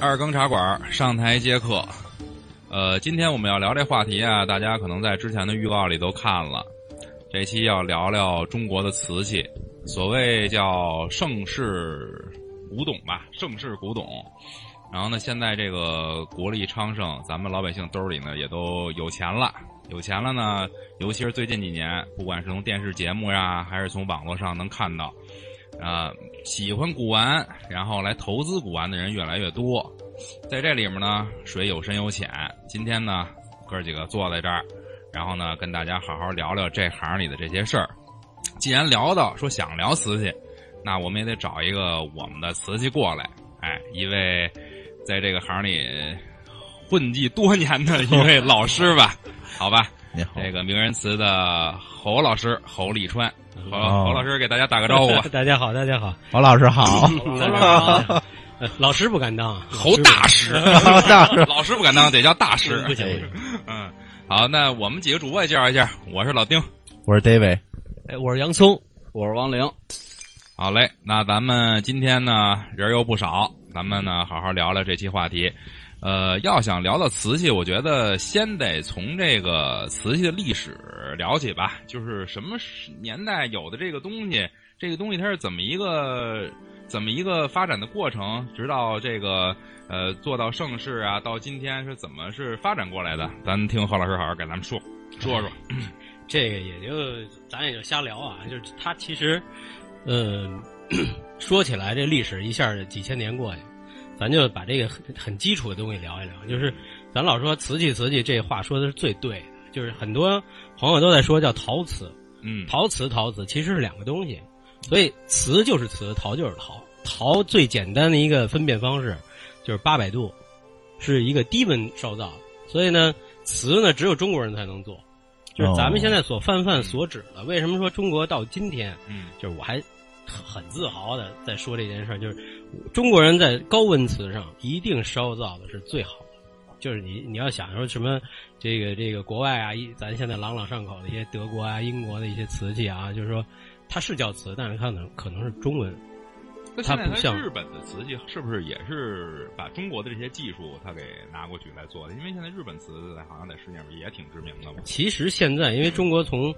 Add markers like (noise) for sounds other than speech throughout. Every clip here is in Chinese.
二更茶馆上台接客。呃，今天我们要聊这话题啊，大家可能在之前的预告里都看了。这期要聊聊中国的瓷器，所谓叫盛世古董吧，盛世古董。然后呢，现在这个国力昌盛，咱们老百姓兜里呢也都有钱了。有钱了呢，尤其是最近几年，不管是从电视节目呀，还是从网络上能看到，啊，喜欢古玩，然后来投资古玩的人越来越多。在这里面呢，水有深有浅。今天呢，哥几个坐在这儿，然后呢，跟大家好好聊聊这行里的这些事儿。既然聊到说想聊瓷器，那我们也得找一个我们的瓷器过来。哎，一位在这个行里混迹多年的一位老师吧。好吧，(laughs) 你好，这个名人瓷的侯老师侯立川，侯侯老师给大家打个招呼吧。(laughs) 大家好，大家好，侯老师好，老师不敢当，侯大师，大师，老师不敢当，得叫大师。不行，不行。嗯，好，那我们几个主播也介绍一下，我是老丁，我是 David，哎，我是洋葱，我是王玲。好嘞，那咱们今天呢人又不少，咱们呢好好聊聊这期话题。呃，要想聊到瓷器，我觉得先得从这个瓷器的历史聊起吧。就是什么年代有的这个东西，这个东西它是怎么一个怎么一个发展的过程，直到这个呃做到盛世啊，到今天是怎么是发展过来的？咱听何老师好好给咱们说说说。这个也就咱也就瞎聊啊，就是他其实，嗯，(coughs) 说起来这历史一下几千年过去。咱就把这个很很基础的东西聊一聊，就是咱老说瓷器瓷器，这话说的是最对的。就是很多朋友都在说叫陶瓷，嗯，陶瓷陶瓷其实是两个东西，所以瓷就是瓷，陶就是陶。陶最简单的一个分辨方式就是八百度，是一个低温烧造，所以呢，瓷呢只有中国人才能做，就是咱们现在所泛泛所指的。为什么说中国到今天，嗯，就是我还。很自豪的在说这件事儿就是中国人在高温瓷上一定烧造的是最好的。就是你你要想说什么，这个这个国外啊，一咱现在朗朗上口的一些德国啊、英国的一些瓷器啊，就是说它是叫瓷，但是它可能可能是中文。它不像日本的瓷器，是不是也是把中国的这些技术它给拿过去来做的？因为现在日本瓷好像在世界上也挺知名的嘛。其实现在因为中国从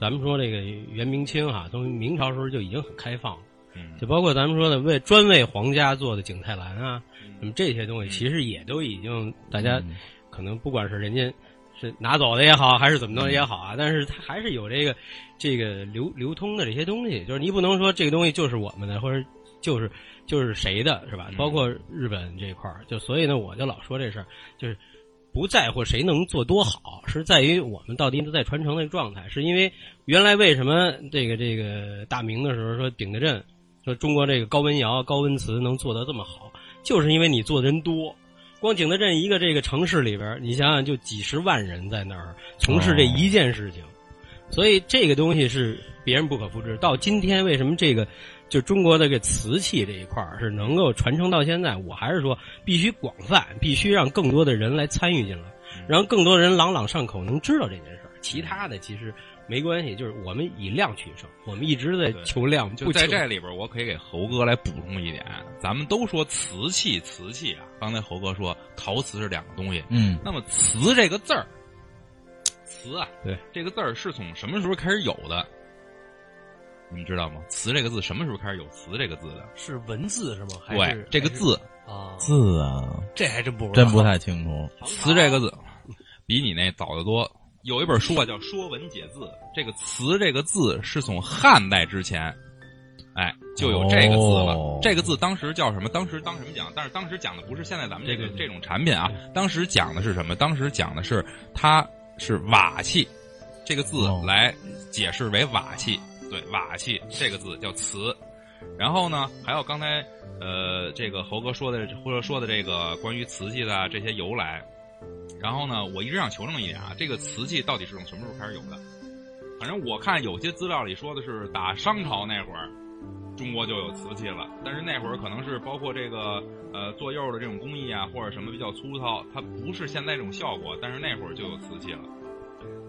咱们说这个元明清哈，从明朝时候就已经很开放了，就包括咱们说的为专为皇家做的景泰蓝啊，那么这些东西其实也都已经大家可能不管是人家是拿走的也好，还是怎么弄也好啊，但是它还是有这个这个流流通的这些东西，就是你不能说这个东西就是我们的，或者就是就是谁的，是吧？包括日本这一块儿，就所以呢，我就老说这事儿，就是。不在乎谁能做多好，是在于我们到底都在传承那个状态。是因为原来为什么这个这个大明的时候说顶着阵，说中国这个高温窑、高温瓷能做得这么好，就是因为你做的人多。光景德镇一个这个城市里边，你想想就几十万人在那儿从事这一件事情，所以这个东西是别人不可复制。到今天为什么这个？就中国的这瓷器这一块是能够传承到现在，我还是说必须广泛，必须让更多的人来参与进来，让更多人朗朗上口，能知道这件事儿。其他的其实没关系，就是我们以量取胜，我们一直在求量。就在这里边，我可以给猴哥来补充一点：咱们都说瓷器，瓷器啊，刚才猴哥说陶瓷是两个东西，嗯，那么瓷这个字儿，瓷啊，对，这个字儿是从什么时候开始有的？你知道吗？词这个字什么时候开始有词这个字的？是文字是吗？对，这个字啊，字啊，这还真不真不太清楚。词这个字比你那早得多。有一本书啊，叫《说文解字》。这个词这个字是从汉代之前，哎，就有这个字了。这个字当时叫什么？当时当什么讲？但是当时讲的不是现在咱们这个这种产品啊。当时讲的是什么？当时讲的是它是瓦器，这个字来解释为瓦器。对，瓦器这个字叫瓷，然后呢，还有刚才呃，这个猴哥说的或者说的这个关于瓷器的这些由来，然后呢，我一直想求证一点啊，这个瓷器到底是从什么时候开始有的？反正我看有些资料里说的是打商朝那会儿，中国就有瓷器了，但是那会儿可能是包括这个呃做釉的这种工艺啊，或者什么比较粗糙，它不是现在这种效果，但是那会儿就有瓷器了。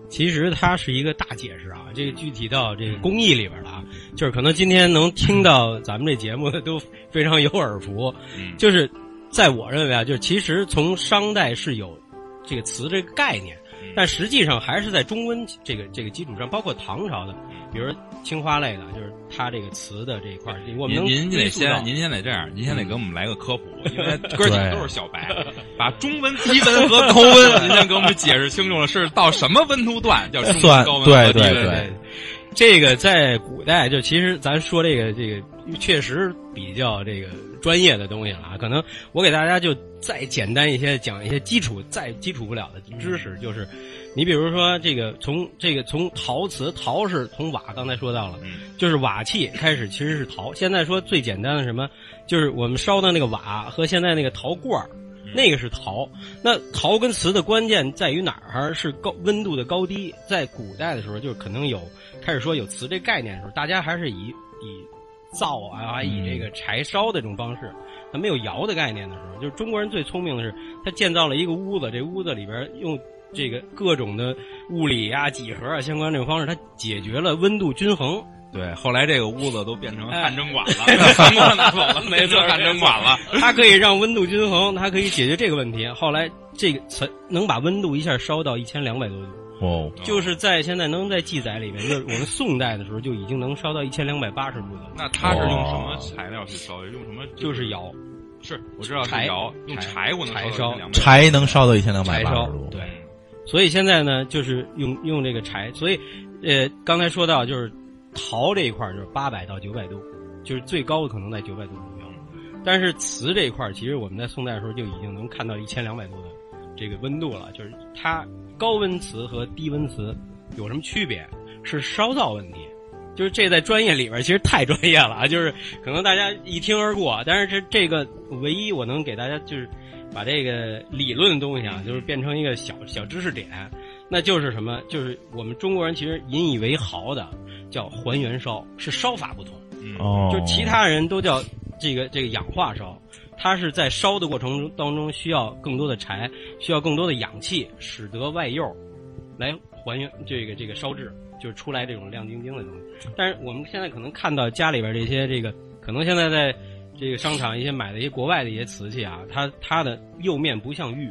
其实它是一个大解释啊，这个具体到这个工艺里边了啊，就是可能今天能听到咱们这节目的都非常有耳福，就是在我认为啊，就是其实从商代是有这个词这个概念，但实际上还是在中温这个这个基础上，包括唐朝的，比如青花类的，就是它这个瓷的这一块儿，我们能您您得先，您先得这样，您先得给我们来个科普，(laughs) 因为嗯哥几个都是小白，(laughs) 把中温、低温和高温，您先给我们解释清楚了，是到什么温度段叫中温、高温对和低温？对对，这个在古代就其实咱说这个这个确实比较这个专业的东西了啊。可能我给大家就再简单一些讲一些基础再基础不了的知识，就是你比如说这个从这个从陶瓷，陶是从瓦刚才说到了，嗯就是瓦器开始其实是陶。现在说最简单的什么，就是我们烧的那个瓦和现在那个陶罐儿。那个是陶，那陶跟瓷的关键在于哪儿？是高温度的高低。在古代的时候，就是可能有开始说有瓷这概念的时候，大家还是以以灶啊，以这个柴烧的这种方式，他没有窑的概念的时候，就是中国人最聪明的是，他建造了一个屋子，这屋子里边用这个各种的物理啊、几何啊相关这种方式，它解决了温度均衡。对，后来这个屋子都变成哎汗蒸馆了，被韩国拿走了，(laughs) 没错汗蒸馆了。它可以让温度均衡，它可以解决这个问题。后来这个才能把温度一下烧到一千两百多度。哦，就是在现在能在记载里面，就是我们宋代的时候就已经能烧到一千两百八十度的，那它是用什么材料去烧？用什么？就是窑是我知道是柴窑，用柴柴火能柴烧。柴能烧到一千两百八十度，，对。所以现在呢，就是用用这个柴，所以呃，刚才说到就是陶这一块儿就是八百到九百度，就是最高的可能在九百度左右。但是瓷这一块儿，其实我们在宋代的时候就已经能看到一千两百度的这个温度了。就是它高温瓷和低温瓷有什么区别？是烧造问题。就是这在专业里边其实太专业了啊，(laughs) 就是可能大家一听而过。但是这这个唯一我能给大家就是把这个理论的东西啊，就是变成一个小小知识点，那就是什么？就是我们中国人其实引以为豪的叫还原烧，是烧法不同。嗯哦，就其他人都叫这个这个氧化烧，它是在烧的过程中当中需要更多的柴，需要更多的氧气，使得外釉来还原这个这个烧制，就是出来这种亮晶晶的东西。但是我们现在可能看到家里边这些这个，可能现在在这个商场一些买的一些国外的一些瓷器啊，它它的釉面不像玉，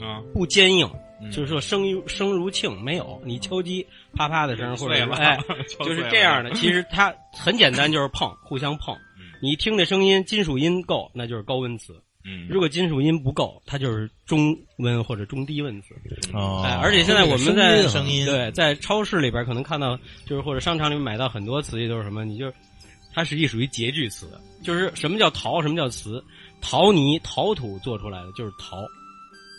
啊，不坚硬。就是说声如声如磬，没有你敲击啪啪的声，或者哎，就是这样的。其实它很简单，就是碰，互相碰。你一听这声音，金属音够，那就是高温瓷；嗯，如果金属音不够，它就是中温或者中低温瓷。哦，哎，而且现在我们在声音，对在超市里边可能看到，就是或者商场里面买到很多瓷器都是什么？你就它实际属于截具瓷，就是什么叫陶，什么叫瓷？陶泥、陶土做出来的就是陶，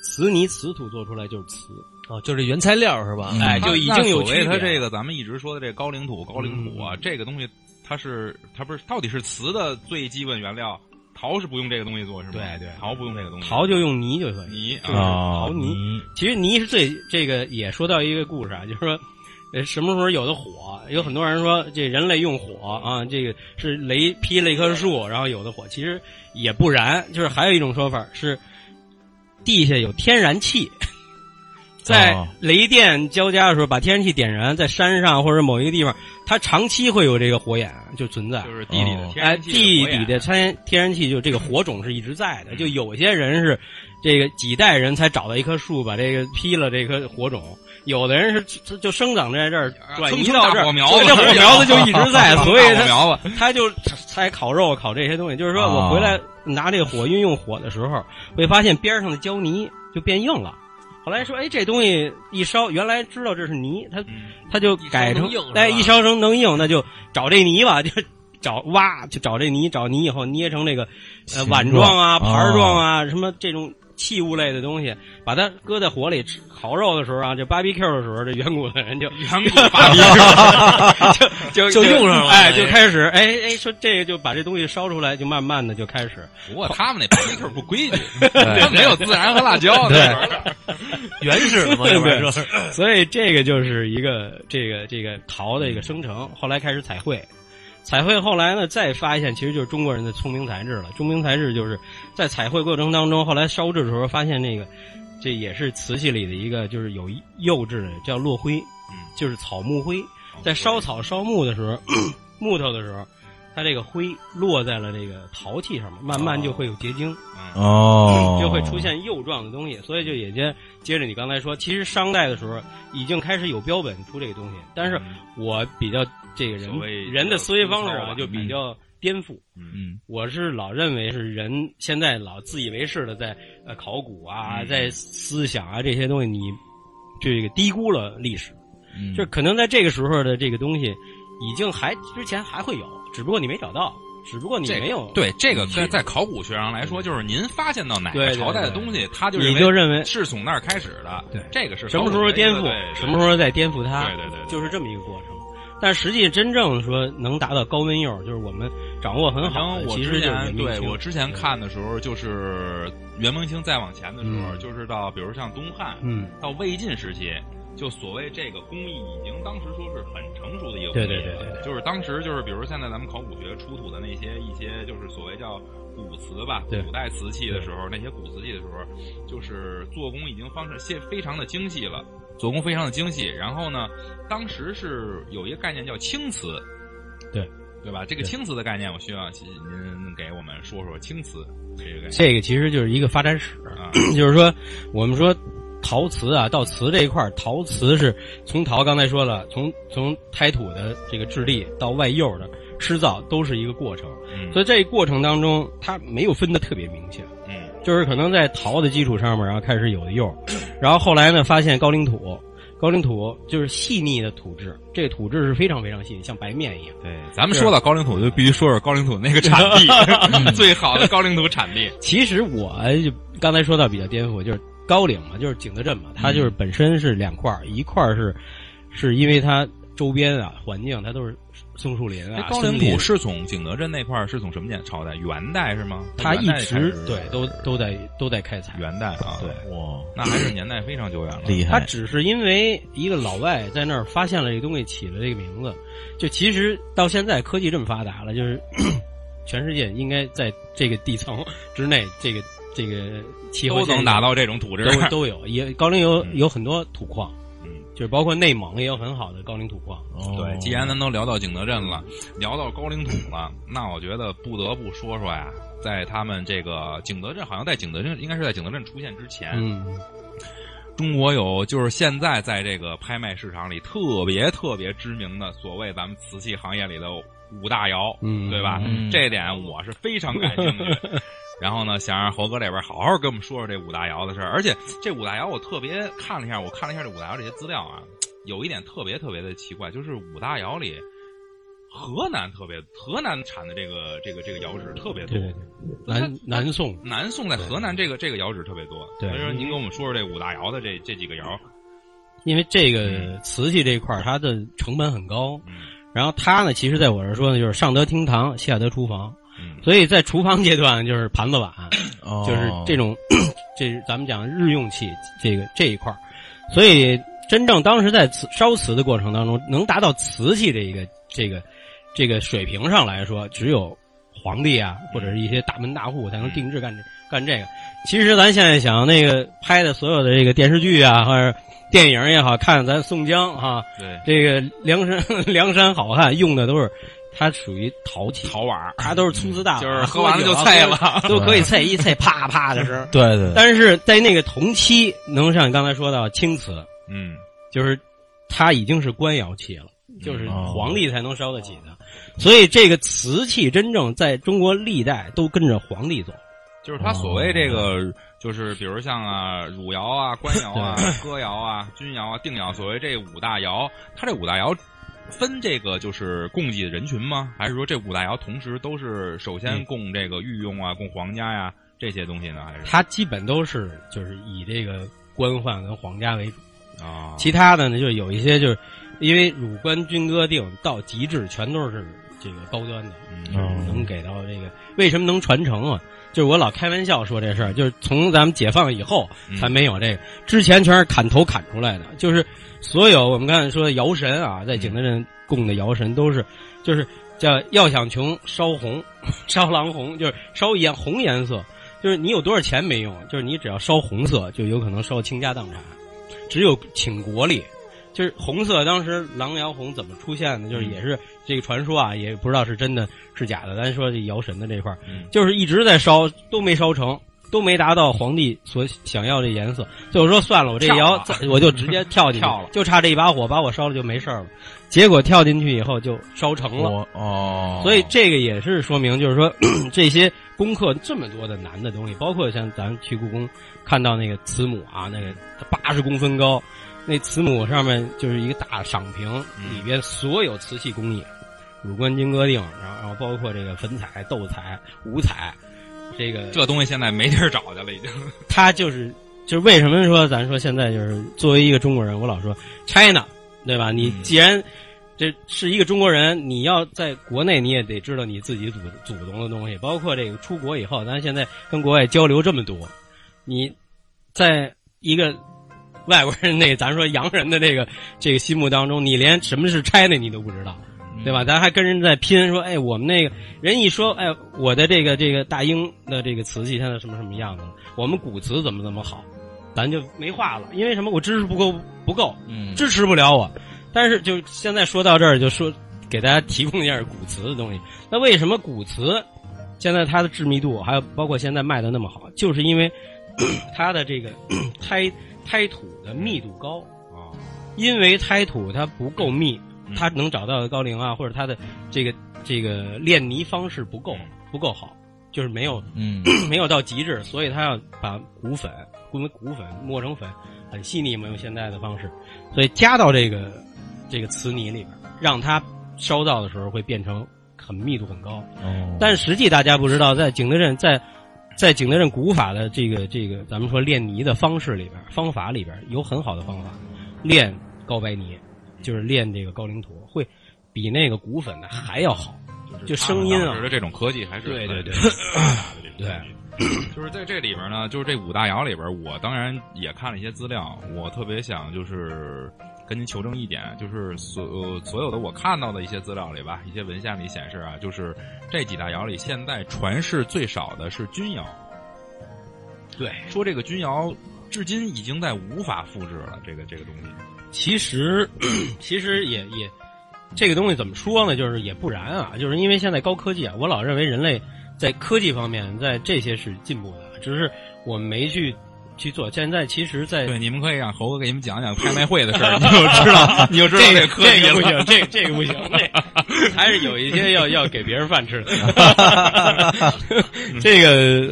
瓷泥、瓷土做出来就是瓷。哦，就是原材料是吧？嗯哎，就已经有那所谓区别了它这个咱们一直说的这高岭土、高岭土啊，这个东西它是它不是到底是瓷的最基本原料，陶是不用这个东西做是吗？对对陶不用这个东西，陶就用泥就可以。泥就是啊，陶泥。其实泥是最这个也说到一个故事啊，就是说，呃，什么时候有的火？有很多人说这人类用火啊，这个是雷劈了一棵树，然后有的火。其实也不然，就是还有一种说法是，地下有天然气，在哦雷电交加的时候把天然气点燃，在山上或者某一个地方，它长期会有这个火眼就存在。就是地里的天然气地火焰底的天天然气就这个火种是一直在的，就有些人是这个几代人才找到一棵树，把这个劈了这棵火种，有的人是就就生长在这儿，转移到这儿，大火苗子这火苗子就一直在，(laughs) 所以他苗子，他就才烤肉烤这些东西。就是说我回来拿这个火运用火的时候，会发现边上的胶泥就变硬了。后来说，哎，这东西一烧，原来知道这是泥，他嗯。他就改成哎，一烧成能硬，那就找这泥吧，(laughs) 就找挖，就找这泥，找泥以后捏成那个呃碗状啊、盘儿状啊，什么这种器物类的东西，把它搁在火里吃烤肉的时候啊，这 barbecue 的时候，这远古的人就远古发明，就就用上了哎，哎就开始哎哎说这个就把这东西烧出来，就慢慢的就开始。不过他们那 barbecue 不规矩，(laughs) 他没有孜然和辣椒，对。(laughs) 原始的嘛，对不是说所以这个就是一个这个这个陶的一个生成，后来开始彩绘，彩绘后来呢再发现，其实就是中国人的聪明才智了。聪明才智就是在彩绘过程当中，后来烧制的时候发现那个这也是瓷器里的一个就是有釉质的叫落灰，嗯就是草木灰，在烧草烧木的时候，木头的时候，它这个灰落在了这个陶器上面，慢慢就会有结晶，嗯哦，就会出现釉状的东西。所以就也接接着你刚才说，其实商代的时候已经开始有标本出这个东西，但是我比较这个人人的思维方式啊，就比较颠覆。嗯。我是老认为是人现在老自以为是的在呃考古啊，嗯。在思想啊这些东西，你这个低估了历史。嗯，就可能在这个时候的这个东西，已经还之前还会有，只不过你没找到，只不过你这个没有，对这个在在考古学上来说，就是您发现到哪个朝代的东西，他就你就认为是从那儿开始的。对这个是什么时候颠覆，什么时候再颠覆它，对对对对就是这么一个过程。但实际真正说能达到高温釉，就是我们掌握很好我之其实对我之前看的时候，就是元明清再往前的时候，嗯就是到比如像东汉，嗯，到魏晋时期，就所谓这个工艺已经当时说是很成熟的一个工对艺了。对对对对就是当时就是比如现在咱们考古学出土的那些一些就是所谓叫古瓷吧，古代瓷器的时候，那些古瓷器的时候，就是做工已经方式现非常的精细了。做工非常的精细，然后呢，当时是有一个概念叫青瓷，对对吧？这个青瓷的概念，我需要您给我们说说青瓷这个概念这个其实就是一个发展史，啊。(clears throat) 就是说我们说陶瓷啊，到瓷这一块儿，陶瓷是从陶刚才说了，从从胎土的这个质地到外釉的施造，都是一个过程。嗯所以这一过程当中，它没有分的特别明显，嗯就是可能在陶的基础上面，然后开始有的釉，(clears throat) 然后后来呢，发现高岭土，高岭土就是细腻的土质，这个土质是非常非常细腻，像白面一样。对，咱们说到高岭土，就必须说说高岭土那个产地，(laughs) 最好的高岭土产地。(laughs) 其实我就刚才说到比较颠覆，就是高岭嘛，就是景德镇嘛，它就是本身是两块儿，一块儿是是因为它周边啊环境它都是松树林哎啊，高岭森林土是从景德镇那块儿是从什么年朝代？元代是吗？它一直对都都在都在开采。元代啊，对，哇，那还是年代非常久远了。厉害，它只是因为一个老外在那儿发现了这个东西，起了这个名字。就其实到现在科技这么发达了，就是 (coughs) 全世界应该在这个地层之内，这个这个气候都能达到这种土质。都都有。也高陵有嗯有很多土矿，嗯，就是包括内蒙也有很好的高陵土矿。哦对，既然咱都聊到景德镇了，聊到高岭土了，那我觉得不得不说说呀，在他们这个景德镇，好像在景德镇，应该是在景德镇出现之前，嗯，中国有就是现在在这个拍卖市场里特别特别知名的所谓咱们瓷器行业里的五大窑，嗯对吧？嗯这点我是非常感兴趣。(laughs) 然后呢，想让猴哥这边好好跟我们说说这五大窑的事儿。而且这五大窑我特别看了一下，我看了一下这五大窑这些资料啊，有一点特别特别的奇怪，就是五大窑里。河南特别，河南产的这个这个这个窑址特别多南南宋南宋在河南这个这个窑址特别多。对所以说您跟我们说说这五大窑的这这几个窑。因为这个瓷器这一块它的成本很高，嗯然后它呢，其实在我这儿说呢，就是上得厅堂，下得厨房，嗯。所以在厨房阶段就是盘子碗，哦。就是这种，(clears throat) 这是咱们讲日用器这个这一块儿，所以真正当时在瓷烧瓷的过程当中，能达到瓷器这一个这个这个水平上来说，只有皇帝啊或者是一些大门大户才能定制干这干这个。其实咱现在想那个拍的所有的这个电视剧啊，或者电影也好看，咱宋江哈、对，这个梁山 (laughs) 梁山好汉用的都是，它属于陶器，陶碗儿它都是粗瓷大碗，就是喝完了就酒啊菜了。都可以菜一菜啪啪的声。(laughs) 对对，但是在那个同期，能像你刚才说到青瓷，嗯就是它已经是官窑器了，就是哦皇帝才能烧得起的。所以这个瓷器真正在中国历代都跟着皇帝走。就是他所谓这个，就是比如像啊汝窑啊、官窑啊、哥窑啊、钧窑啊、定窑，所谓这五大窑，它这五大窑分这个就是供给的人群吗？还是说这五大窑同时都是首先供这个御用啊、供皇家呀这些东西呢？还是它基本都是就是以这个官宦跟皇家为主，啊？其他的呢就有一些就是因为汝官钧歌定到极致，全都是这个高端的。能给到这个，为什么能传承啊？就是我老开玩笑说这事儿，就是从咱们解放以后嗯才没有这个，之前全是砍头砍出来的。就是所有我们刚才说的窑神啊，在景德镇供的窑神都是，就是叫要想穷烧红，(laughs) 烧狼红，就是烧颜红颜色，就是你有多少钱没用，就是你只要烧红色，就有可能烧倾家荡产。只有请国力，就是红色，当时狼窑红怎么出现的？就是也是这个传说啊，也不知道是真的是假的。咱说这窑神的这块儿，就是一直在烧，都没烧成，都没达到皇帝所想要的颜色。最后说算了，我这窑我就直接跳进去 (laughs) 跳了，就差这一把火把我烧了就没事了。结果跳进去以后就烧成了。哦，所以这个也是说明，就是说 (clears throat) 这些攻克这么多的难的东西，包括像咱去故宫看到那个慈母啊，那个八十公分高。那慈母上面就是一个大赏瓶，里边所有瓷器工艺，乳冠金戈定，然后然后包括这个粉彩、斗彩、五彩，这个这东西现在没地儿找去了，已经。(laughs) 他就是就是为什么说咱说现在就是作为一个中国人，我老说 China，对吧？你既然这是一个中国人，你要在国内你也得知道你自己祖祖宗的东西，包括这个出国以后，咱现在跟国外交流这么多，你在一个。外国人那咱说洋人的这个这个心目当中，你连什么是 China 你都不知道，对吧？咱还跟人在拼说，哎，我们那个人一说，哎，我的这个这个大英的这个瓷器现在什么什么样子了？我们古瓷怎么怎么好，咱就没话了。因为什么？我知识不够不够，嗯支持不了我。但是就现在说到这儿，就说给大家提供一下古瓷的东西。那为什么古瓷现在它的致密度还有包括现在卖的那么好？就是因为 (clears throat) 它的这个 (clears throat) 胎。胎土的密度高啊，因为胎土它不够密，它能找到的高龄啊，或者他的这个这个炼泥方式不够不够好，就是没有嗯。(clears throat) 没有到极致，所以他要把骨粉，因为骨粉磨成粉很细腻嘛，用现在的方式，所以加到这个这个瓷泥里边，让它烧造的时候会变成很密度很高。哦，但实际大家不知道，在景德镇在。在景德镇古法的这个这个，咱们说炼泥的方式里边，方法里边有很好的方法，炼高白泥，就是练这个高岭土，会比那个骨粉的还要好，就声音啊。的这种科技还是对对对对，(clears throat) (clears throat) 就是在这里边呢，就是这五大窑里边，我当然也看了一些资料，我特别想就是。跟您求证一点，就是所所有的我看到的一些资料里吧，一些文献里显示啊，就是这几大窑里，现在传世最少的是钧窑。对，说这个钧窑至今已经在无法复制了，这个这个东西。其实，其实也也，这个东西怎么说呢？就是也不然啊，就是因为现在高科技啊，我老认为人类在科技方面在这些是进步的，只是我们没去。去做。现在其实，在对 (laughs) 你们可以让猴哥给你们讲讲拍卖会的事儿，你就知道，(laughs) 你就知道这个这个不行，这这个不行，这还是有一些要要给别人饭吃的。(laughs) 这个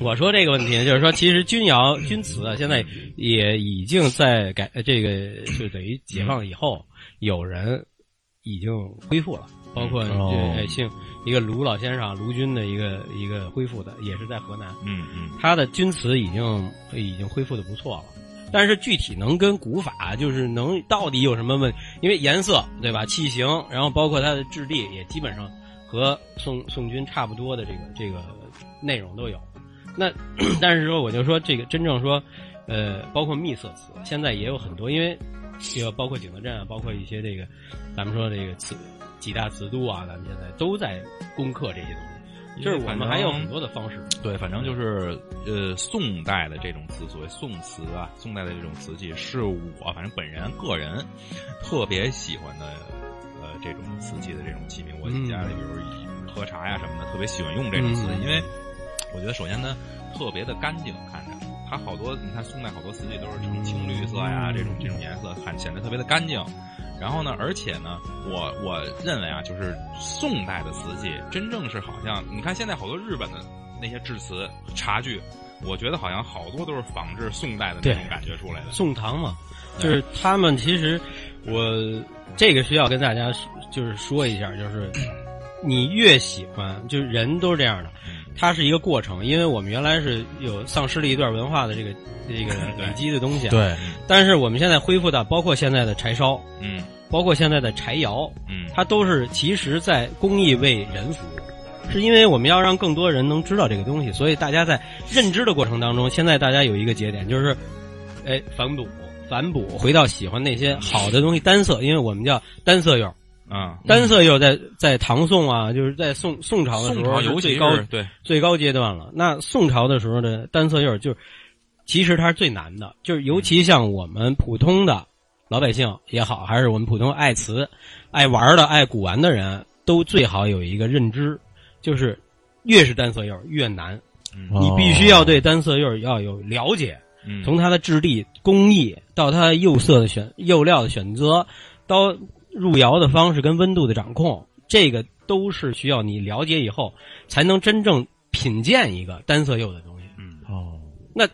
我我说这个问题，就是说，其实钧窑、钧瓷啊，现在也已经在改，这个就等于解放以后，有人已经恢复了。包括这姓一个卢老先生，卢钧的一个一个恢复的，也是在河南。嗯嗯，他的钧瓷已经已经恢复的不错了，但是具体能跟古法就是能到底有什么问？因为颜色对吧，器型，然后包括它的质地也基本上和宋宋钧差不多的这个这个内容都有。那 (clears throat) 但是说我就说这个真正说，呃，包括秘色瓷，现在也有很多，因为这个包括景德镇啊，包括一些这个咱们说这个瓷。几大瓷都啊，咱们现在都在攻克这些东西，就是我们还有很多的方式。对，反正就是呃，宋代的这种瓷，所谓宋瓷啊，宋代的这种瓷器，是我反正本人个人特别喜欢的呃这种瓷器的这种器皿。我家里比如喝茶呀什么的，特别喜欢用这种瓷，因为我觉得首先呢特别的干净，看着它好多你看宋代好多瓷器都是呈青绿色呀这种这种颜色，看显得特别的干净。然后呢？而且呢，我我认为啊，就是宋代的瓷器，真正是好像你看现在好多日本的那些制瓷茶具，我觉得好像好多都是仿制宋代的那种感觉出来的。宋唐嘛，就是他们其实，我这个需要跟大家就是说一下，就是 (clears throat) 你越喜欢，就是人都是这样的，它是一个过程，因为我们原来是有丧失了一段文化的这个。这个 (laughs) 累积的东西，对，但是我们现在恢复到，包括现在的柴烧，嗯，包括现在的柴窑，嗯，它都是其实在工艺为人服务，是因为我们要让更多人能知道这个东西，所以大家在认知的过程当中，现在大家有一个节点，就是，哎，反哺，反哺，回到喜欢那些好的东西，单色，因为我们叫单色釉，啊，单色釉在在唐宋啊，就是在宋宋朝的时候尤其高对。最高阶段了，那宋朝的时候的单色釉就是。其实它是最难的，就是尤其像我们普通的老百姓也好，还是我们普通爱瓷、爱玩的、爱古玩的人，都最好有一个认知，就是越是单色釉越难，嗯。你必须要对单色釉要有了解。嗯。从它的质地、工艺到它釉色的选釉料的选择，到入窑的方式跟温度的掌控，这个都是需要你了解以后，才能真正品鉴一个单色釉的东西。嗯。哦，那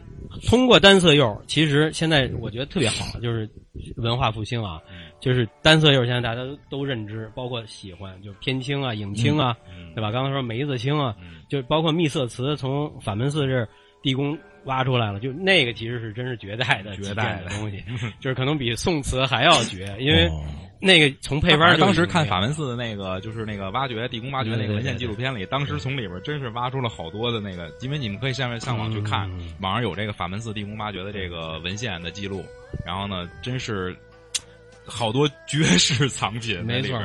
通过单色釉，其实现在我觉得特别好，就是文化复兴啊，就是单色釉现在大家都都认知，包括喜欢，就偏青啊、影青啊，嗯。对吧？刚才说梅子青啊，嗯。就包括秘色瓷从法门寺这地宫挖出来了，就那个其实是真是绝代的绝代的。东西，(laughs) 就是可能比宋瓷还要绝，因为哦。那个从配方当时看法门寺的那个，就是那个挖掘地宫挖掘那个文献纪录片里，当时从里边真是挖出了好多的那个，因为你们可以下面上网去看网上有这个法门寺地宫挖掘的这个文献的记录，然后呢，真是 (sniffs) 好多绝世藏品没错。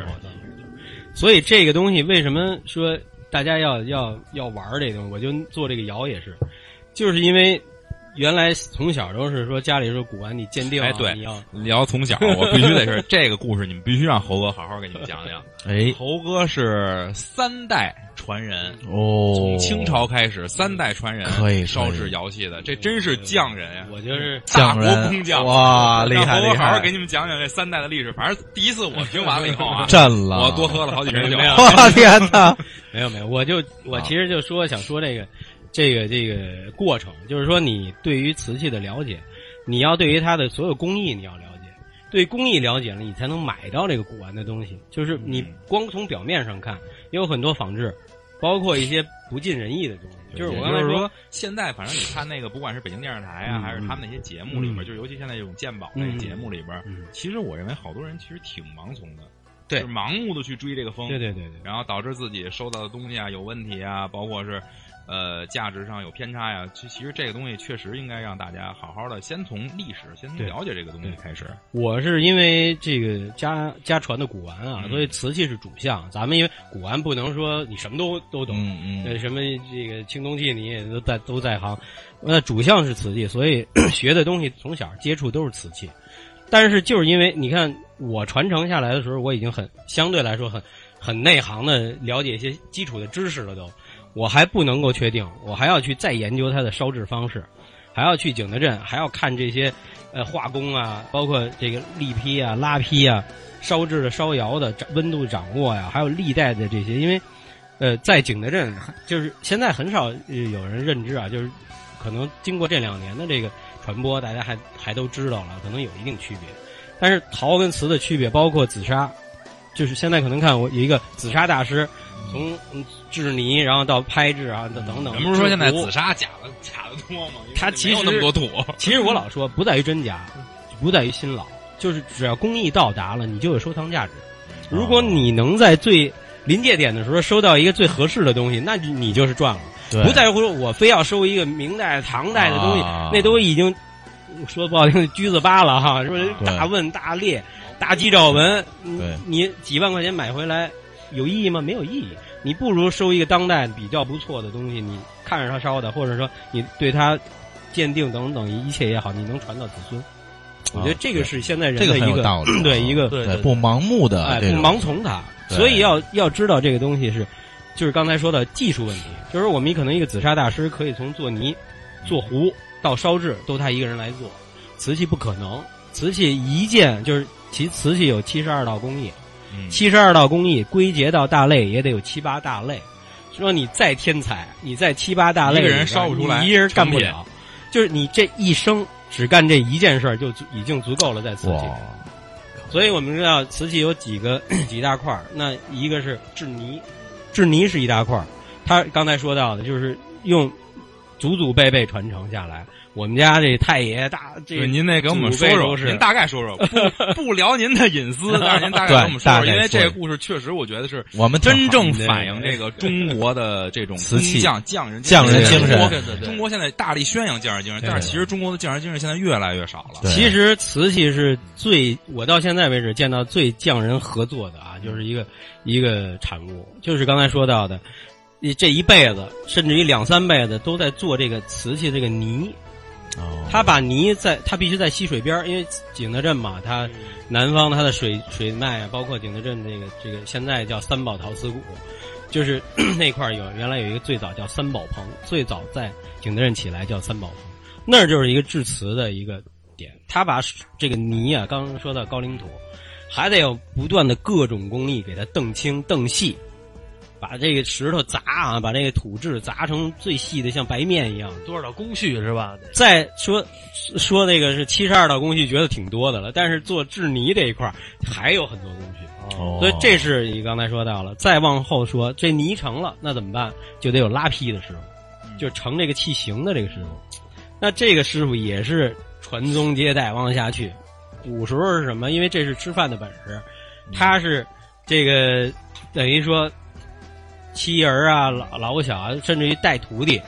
所以这个东西为什么说大家要要要玩儿这东西？我就做这个窑也是，就是因为原来从小都是说家里说古玩你鉴定啊，哎对你要聊从小，我必须得是这个故事，你们必须让猴哥好好给你们讲讲。(laughs) 哎，猴哥是三代传人，哦，从清朝开始三代传人，可以烧制窑器的，这真是匠人呀！我就是大国匠人工匠哇，厉让猴哥害厉害好好给，你们讲讲这三代的历史。反正第一次我听完了以后啊，(laughs) 震了，我多喝了好几瓶酒天哪！没有 (laughs) 没有，我就我其实就说想说这个这个这个过程，就是说你对于瓷器的了解，你要对于它的所有工艺你要了解，对工艺了解了，你才能买到这个古玩的东西。就是你光从表面上看，也有很多仿制，包括一些不尽人意的东西。就是我刚才说现在反正你看那个，不管是北京电视台啊，嗯还是他们那些节目里边，嗯就是尤其现在这种鉴宝类节目里边，嗯，其实我认为好多人其实挺盲从的，对就是盲目的去追这个风，对对对对。然后导致自己收到的东西啊有问题啊，包括是呃价值上有偏差呀。其其实这个东西确实应该让大家好好的先从历史，先从了解这个东西开始。我是因为这个家家传的古玩啊，嗯所以瓷器是主项。咱们因为古玩不能说你什么都都懂，嗯嗯，呃，什么这个青铜器你也都在都在行，那主项是瓷器，所以 (coughs) 学的东西从小接触都是瓷器。但是就是因为你看我传承下来的时候，我已经很相对来说很很内行的了解一些基础的知识了都，我还不能够确定，我还要去再研究它的烧制方式，还要去景德镇，还要看这些呃化工啊，包括这个力坯啊、拉坯啊、烧制的烧窑的温度掌握呀、还有历代的这些，因为呃，在景德镇就是现在很少有人认知啊，就是可能经过这两年的这个传播，大家还还都知道了，可能有一定区别。但是陶跟瓷的区别，包括紫砂，就是现在可能看我有一个紫砂大师，从嗯制泥，然后到拍制啊等等等。人不是说现在紫砂假的假的多吗？它其实有那么多土。(laughs) 其实我老说，不在于真假，不在于新老，就是只要工艺到达了，你就有收藏价值。如果你能在最临界点的时候收到一个最合适的东西，那你就是赚了。对不在乎说我非要收一个明代、唐代的东西，啊那都已经说不好听，橘子扒了哈，是不是？大问、大裂、大鸡爪纹，你你几万块钱买回来有意义吗？没有意义。你不如收一个当代比较不错的东西，你看着它烧的，或者说你对它鉴定等等一切也好，你能传到子孙。我觉得这个是现在人的一个对一个对对不盲目的哎，不盲从它，所以要要知道这个东西是，就是刚才说的技术问题，就是我们可能一个紫砂大师可以从做泥、做壶到烧制都他一个人来做，瓷器不可能，瓷器一件就是其瓷器有七十二道工艺，嗯七十二道工艺归结到大类也得有七八大类，说你再天才，你在七八大类一个人烧不出来你一人干不了，就是你这一生只干这一件事儿就足已经足够了，在瓷器。所以我们知道瓷器有几个 (clears throat) 几大块儿，那一个是制泥，制泥是一大块儿。他刚才说到的就是用祖祖辈辈传承下来。我们家这太爷大这对，您那给我们说说，是您大概说说，(laughs) 不不聊您的隐私，但是您大概给我们说说，因为这个故事确实我觉得是我们真正反映这个中国的这种瓷器工匠匠人匠人精神中国现在大力宣扬匠人精神，但是其实中国的匠人精神现在越来越少了。其实瓷器是最我到现在为止见到最匠人合作的啊，就是一个一个产物，就是刚才说到的，你这一辈子甚至于两三辈子都在做这个瓷器这个泥。哦，他把泥在，他必须在溪水边儿因为景德镇嘛，它南方它的水水脉啊，包括景德镇这个这个现在叫三宝陶瓷谷，就是 (clears throat) 那块儿有原来有一个最早叫三宝棚，最早在景德镇起来叫三宝棚，那儿就是一个制瓷的一个点。他把这个泥啊，刚刚说到高岭土，还得有不断的各种工艺给它澄清澄细。把这个石头砸啊，把这个土质砸成最细的，像白面一样。多少道工序是吧？再说说那个是七十二道工序，觉得挺多的了。但是做制泥这一块还有很多工序，哦所以这是你刚才说到了。再往后说，这泥成了，那怎么办？就得有拉坯的师傅，就成这个器形的这个师傅。那这个师傅也是传宗接代往下去。古时候是什么？因为这是吃饭的本事，他是这个等于说。妻儿啊，老老小啊，甚至于带徒弟、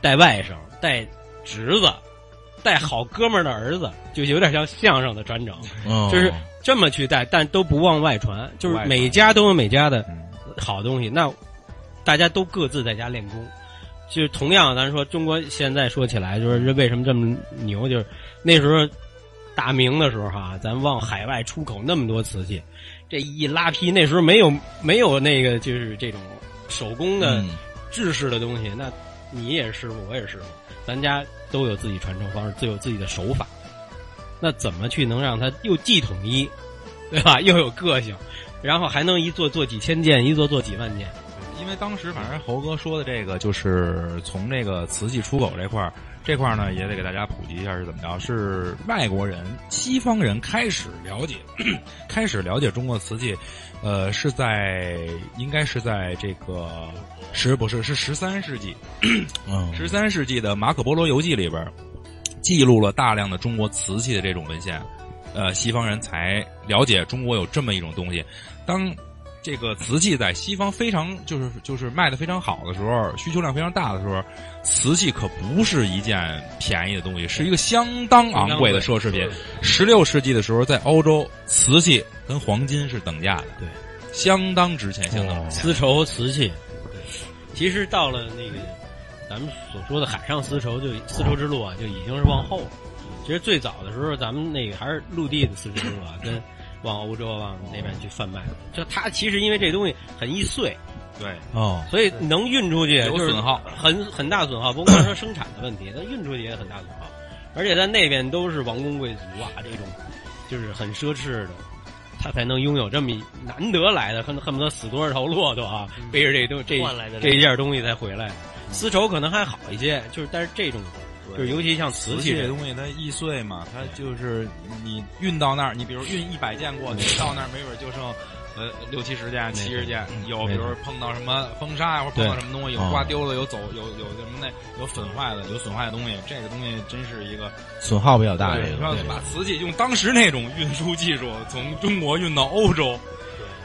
带外甥、带侄子、带好哥们儿的儿子，就有点像相声的传承，哦就是这么去带，但都不往外传，就是每家都有每家的好东西。那大家都各自在家练功，就是同样，咱说中国现在说起来，就是为什么这么牛，就是那时候大明的时候哈，咱往海外出口那么多瓷器，这一拉坯，那时候没有没有那个就是这种。手工的制式的东西，那你也是师傅，我也是师傅，咱家都有自己传承方式，自有自己的手法。那怎么去能让它又既统一，(laughs) 对吧？又有个性，然后还能一做做几千件，一做做几万件。因为当时反正猴哥说的这个，就是从这个瓷器出口这块儿，这块儿呢也得给大家普及一下是怎么着？是外国人、西方人开始了解，(clears throat) 开始了解中国瓷器。呃，是在应该是在这个十不是是十三世纪，(clears throat) 十三世纪的马可波罗游记里边记录了大量的中国瓷器的这种文献，呃，西方人才了解中国有这么一种东西。当这个瓷器在西方非常就是就是卖的非常好的时候，需求量非常大的时候，瓷器可不是一件便宜的东西，是一个相当昂贵的奢侈品。十六世纪的时候，在欧洲，瓷器跟黄金是等价的，对，相当值钱，相当丝绸瓷器。对，其实到了那个咱们所说的海上丝绸，就丝绸之路啊，就已经是往后了。其实最早的时候，咱们那个还是陆地的丝绸之路啊，跟往欧洲往那边去贩卖。就它其实因为这东西很易碎，对哦，所以能运出去有损耗，很很大损耗。不光说生产的问题，它运出去也很大损耗。而且在那边都是王公贵族啊，这种就是很奢侈的，他才能拥有这么难得来的，恨恨不得死多少头骆驼啊，背着这东这这一件东西才回来。丝绸可能还好一些，就是但是这种就是尤其像瓷器这东西，它易碎嘛，它就是你运到那儿，你比如运一百件过去，到那儿没准就剩。呃，六七十件、七十件，有比如碰到什么风沙呀，或者碰到什么东西，有刮丢了，有走，有有什么那有损坏的，有损坏的东西，这个东西真是一个损耗比较大。对，要把瓷器用当时那种运输技术从中国运到欧洲，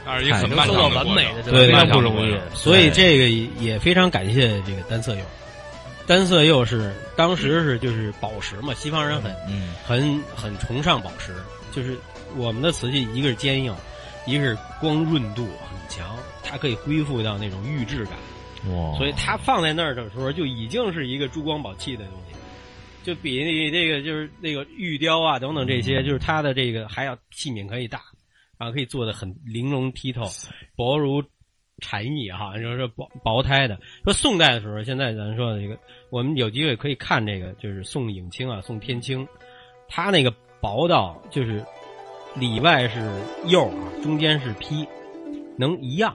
那是一个很漫长的完美的，对，那不容易。所以这个也非常感谢这个单色釉。单色釉是当时是就是宝石嘛，西方人很很很崇尚宝石，就是我们的瓷器一个是坚硬。一个是光润度很强，它可以恢复到那种玉质感，哇！所以它放在那儿的时候就已经是一个珠光宝气的东西，就比那这个就是那个玉雕啊等等这些，就是它的这个还要器皿可以大，啊，可以做的很玲珑剔透，薄如蝉翼哈，就是薄薄胎的。说宋代的时候，现在咱说的这个，我们有机会可以看这个，就是宋影清啊，宋天清，他那个薄到就是。里外是釉啊，中间是坯，能一样，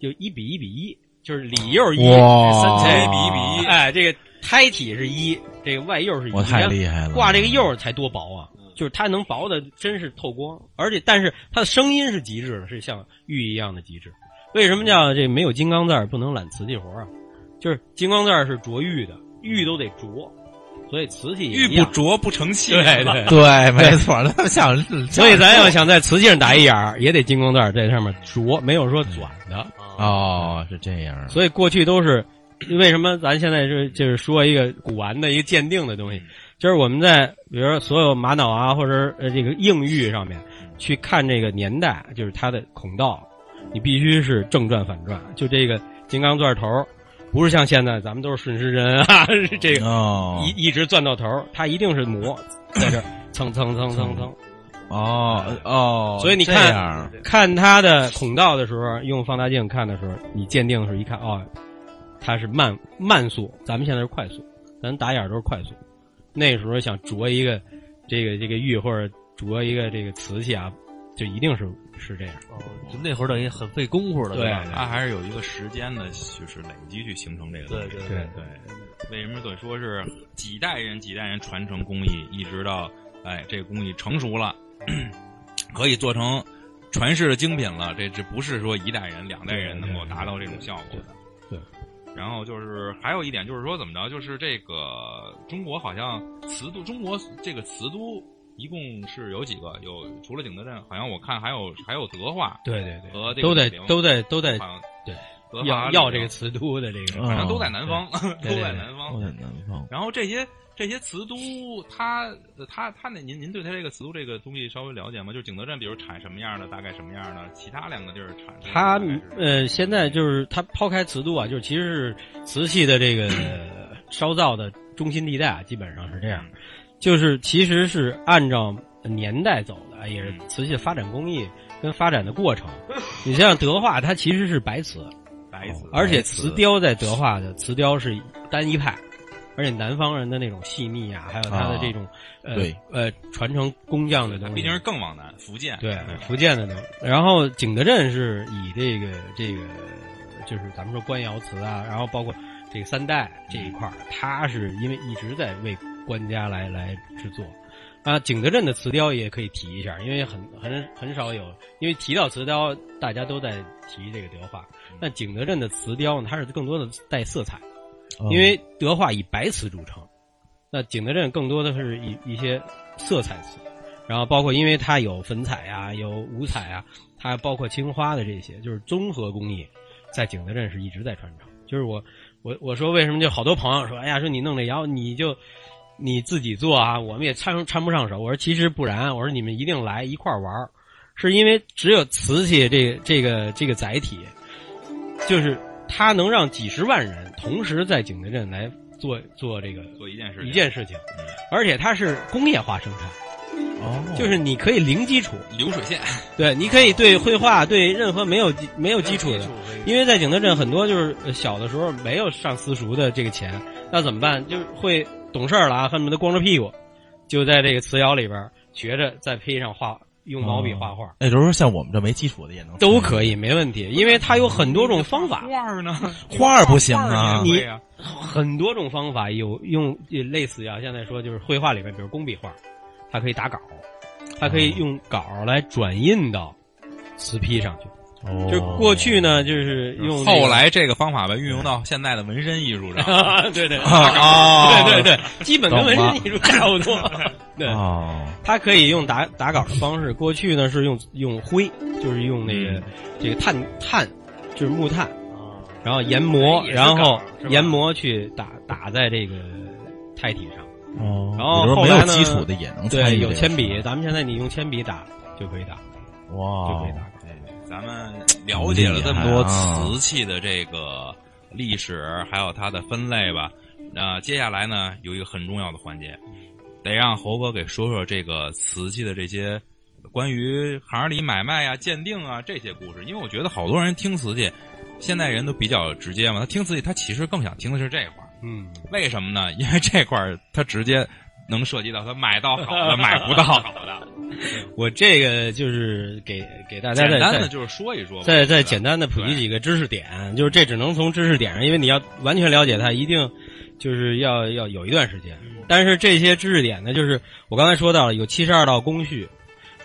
就一比一比一，就是里釉一，三千一比一比一，哎，这个胎体是一，这个外釉是一，我太厉害了，挂这个釉才多薄啊，就是它能薄的真是透光，而且但是它的声音是极致的，是像玉一样的极致。为什么叫这没有金刚钻不能揽瓷器活啊？就是金刚钻是琢玉的，玉都得琢。所以瓷器玉不琢不成器，对对对，(laughs) (laughs) 没错。他想，(laughs) 所以咱要想在瓷器上打一眼也得金刚钻在上面琢，没有说转的。哦，是这样。所以过去都是为什么咱现在是就是说一个古玩的一个鉴定的东西，就是我们在比如说所有玛瑙啊或者呃这个硬玉上面去看这个年代，就是它的孔道，你必须是正转反转，就这个金刚钻头不是像现在咱们都是顺时针啊，(laughs) 这个哦一一直转到头，它一定是磨在这蹭蹭蹭蹭蹭。哦哦，所以你看看它的孔道的时候，用放大镜看的时候，你鉴定的时候一看哦，它是慢慢速，咱们现在是快速，咱打眼都是快速。那时候想琢一个这个这个玉或者琢一个这个瓷器啊，就一定是是这样。哦，就那会儿等于很费功夫的，对吧？它还是有一个时间的，就是累积去形成这个东西。对对对对，为什么得说是几代人几代人传承工艺，一直到哎这个工艺成熟了，(clears throat) 可以做成传世的精品了？这这不是说一代人两代人能够达到这种效果的。对。然后就是还有一点就是说怎么着，就是这个中国好像瓷都，中国这个瓷都一共是有几个？有除了景德镇，好像我看还有还有德化对对对，和这个都在都在都在对德化要要这个瓷都的这个，反正都在 (laughs) 南方，都在南方都。在南方，然后这些这些瓷都，它呃它它那您您对它这个瓷都这个东西稍微了解吗？就是景德镇，比如产什么样的，大概什么样的？其他两个地儿产这个它呃，现在就是它抛开瓷都啊，就是其实是瓷器的这个呃 (coughs) 烧造的中心地带啊，基本上是这样，就是其实是按照年代走的，也是瓷器的发展工艺跟发展的过程。(laughs) 你像德化，它其实是白瓷，白瓷，而且瓷。瓷雕在德化的瓷雕是单一派，而且南方人的那种细腻啊，还有它的这种、呃对。呃传承工匠的东西，毕竟是更往南，福建。对，福建的呢。然后景德镇是以这个这个，就是咱们说官窑瓷啊，然后包括这个三代这一块儿，它是因为一直在为官家来来制作。啊，景德镇的瓷雕也可以提一下，因为很很很少有，因为提到瓷雕，大家都在提这个德化。但景德镇的瓷雕呢，它是更多的带色彩，哦因为德化以白瓷著称，那景德镇更多的是以一些色彩瓷，然后包括因为它有粉彩啊，有五彩啊，它包括青花的这些，就是综合工艺，在景德镇是一直在传承。就是我我我说为什么就好多朋友说，哎呀，说你弄这窑你就你自己做啊，我们也掺掺不上手。我说其实不然，我说你们一定来一块儿玩儿。是因为只有瓷器这个这个这个载体，就是它能让几十万人同时在景德镇来做做这个做一件事情，一件事情。嗯，而且它是工业化生产，哦，就是你可以零基础，流水线，对，你可以对绘画对任何没有基没有基础的，因为在景德镇很多就是呃小的时候没有上私塾的这个钱，那怎么办？就是会懂事儿了啊，恨不得光着屁股就在这个瓷窑里边学着，再配上画，用毛笔画画。那就是说，像我们这没基础的也能都可以，没问题，因为它有很多种方法，画儿呢？(laughs) 画儿不行啊你啊，很多种方法有用，类似啊，现在说就是绘画里面，比如工笔画，它可以打稿，它可以用稿来转印到瓷坯上去。哦就过去呢，就是用这个后来这个方法吧运用到现在的纹身艺术上。啊，(laughs) 对对，啊 (laughs) 对对对，基本跟纹身艺术差不多。对，哦，(laughs) 它可以用打打稿的方式。过去呢是用用灰，就是用那个、这个炭炭，就是木炭，然后研磨，然后研磨去打打在这个胎体上。哦，然后没后来呢有基础的也能参对，有铅笔，咱们现在你用铅笔打就可以打，哇，就可以打稿。咱们了解了这么多瓷器的这个历史，还有它的分类吧。那、接下来呢，有一个很重要的环节，得让猴哥给说说这个瓷器的这些关于行里买卖呀、鉴定啊这些故事。因为我觉得好多人听瓷器，现代人都比较直接嘛，他听瓷器，他其实更想听的是这块儿。嗯，为什么呢？因为这块儿他直接能涉及到他买到好的，买不到好的。(laughs) 我这个就是给给大家简单的就是说一说，再再简单的普及几个知识点，就是这只能从知识点上，因为你要完全了解它，一定就是要要有一段时间。但是这些知识点呢，就是我刚才说到了有七十二道工序，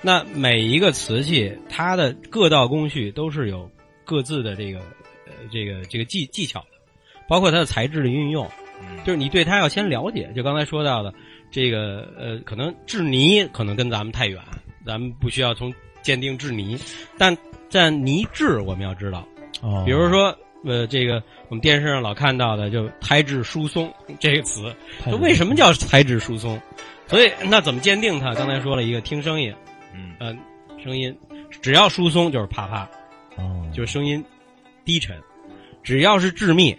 那每一个瓷器它的各道工序都是有各自的这个呃这个这个技技巧的，包括它的材质的运用，嗯就是你对它要先了解。就刚才说到的这个呃，可能制泥可能跟咱们太远，咱们不需要从鉴定制泥，但在泥质我们要知道，哦比如说呃，这个我们电视上老看到的就胎质疏松这个词，这为什么叫胎质疏松？所以那怎么鉴定它？刚才说了一个听声音，嗯嗯、声音只要疏松就是啪啪，哦就是声音低沉；只要是致密，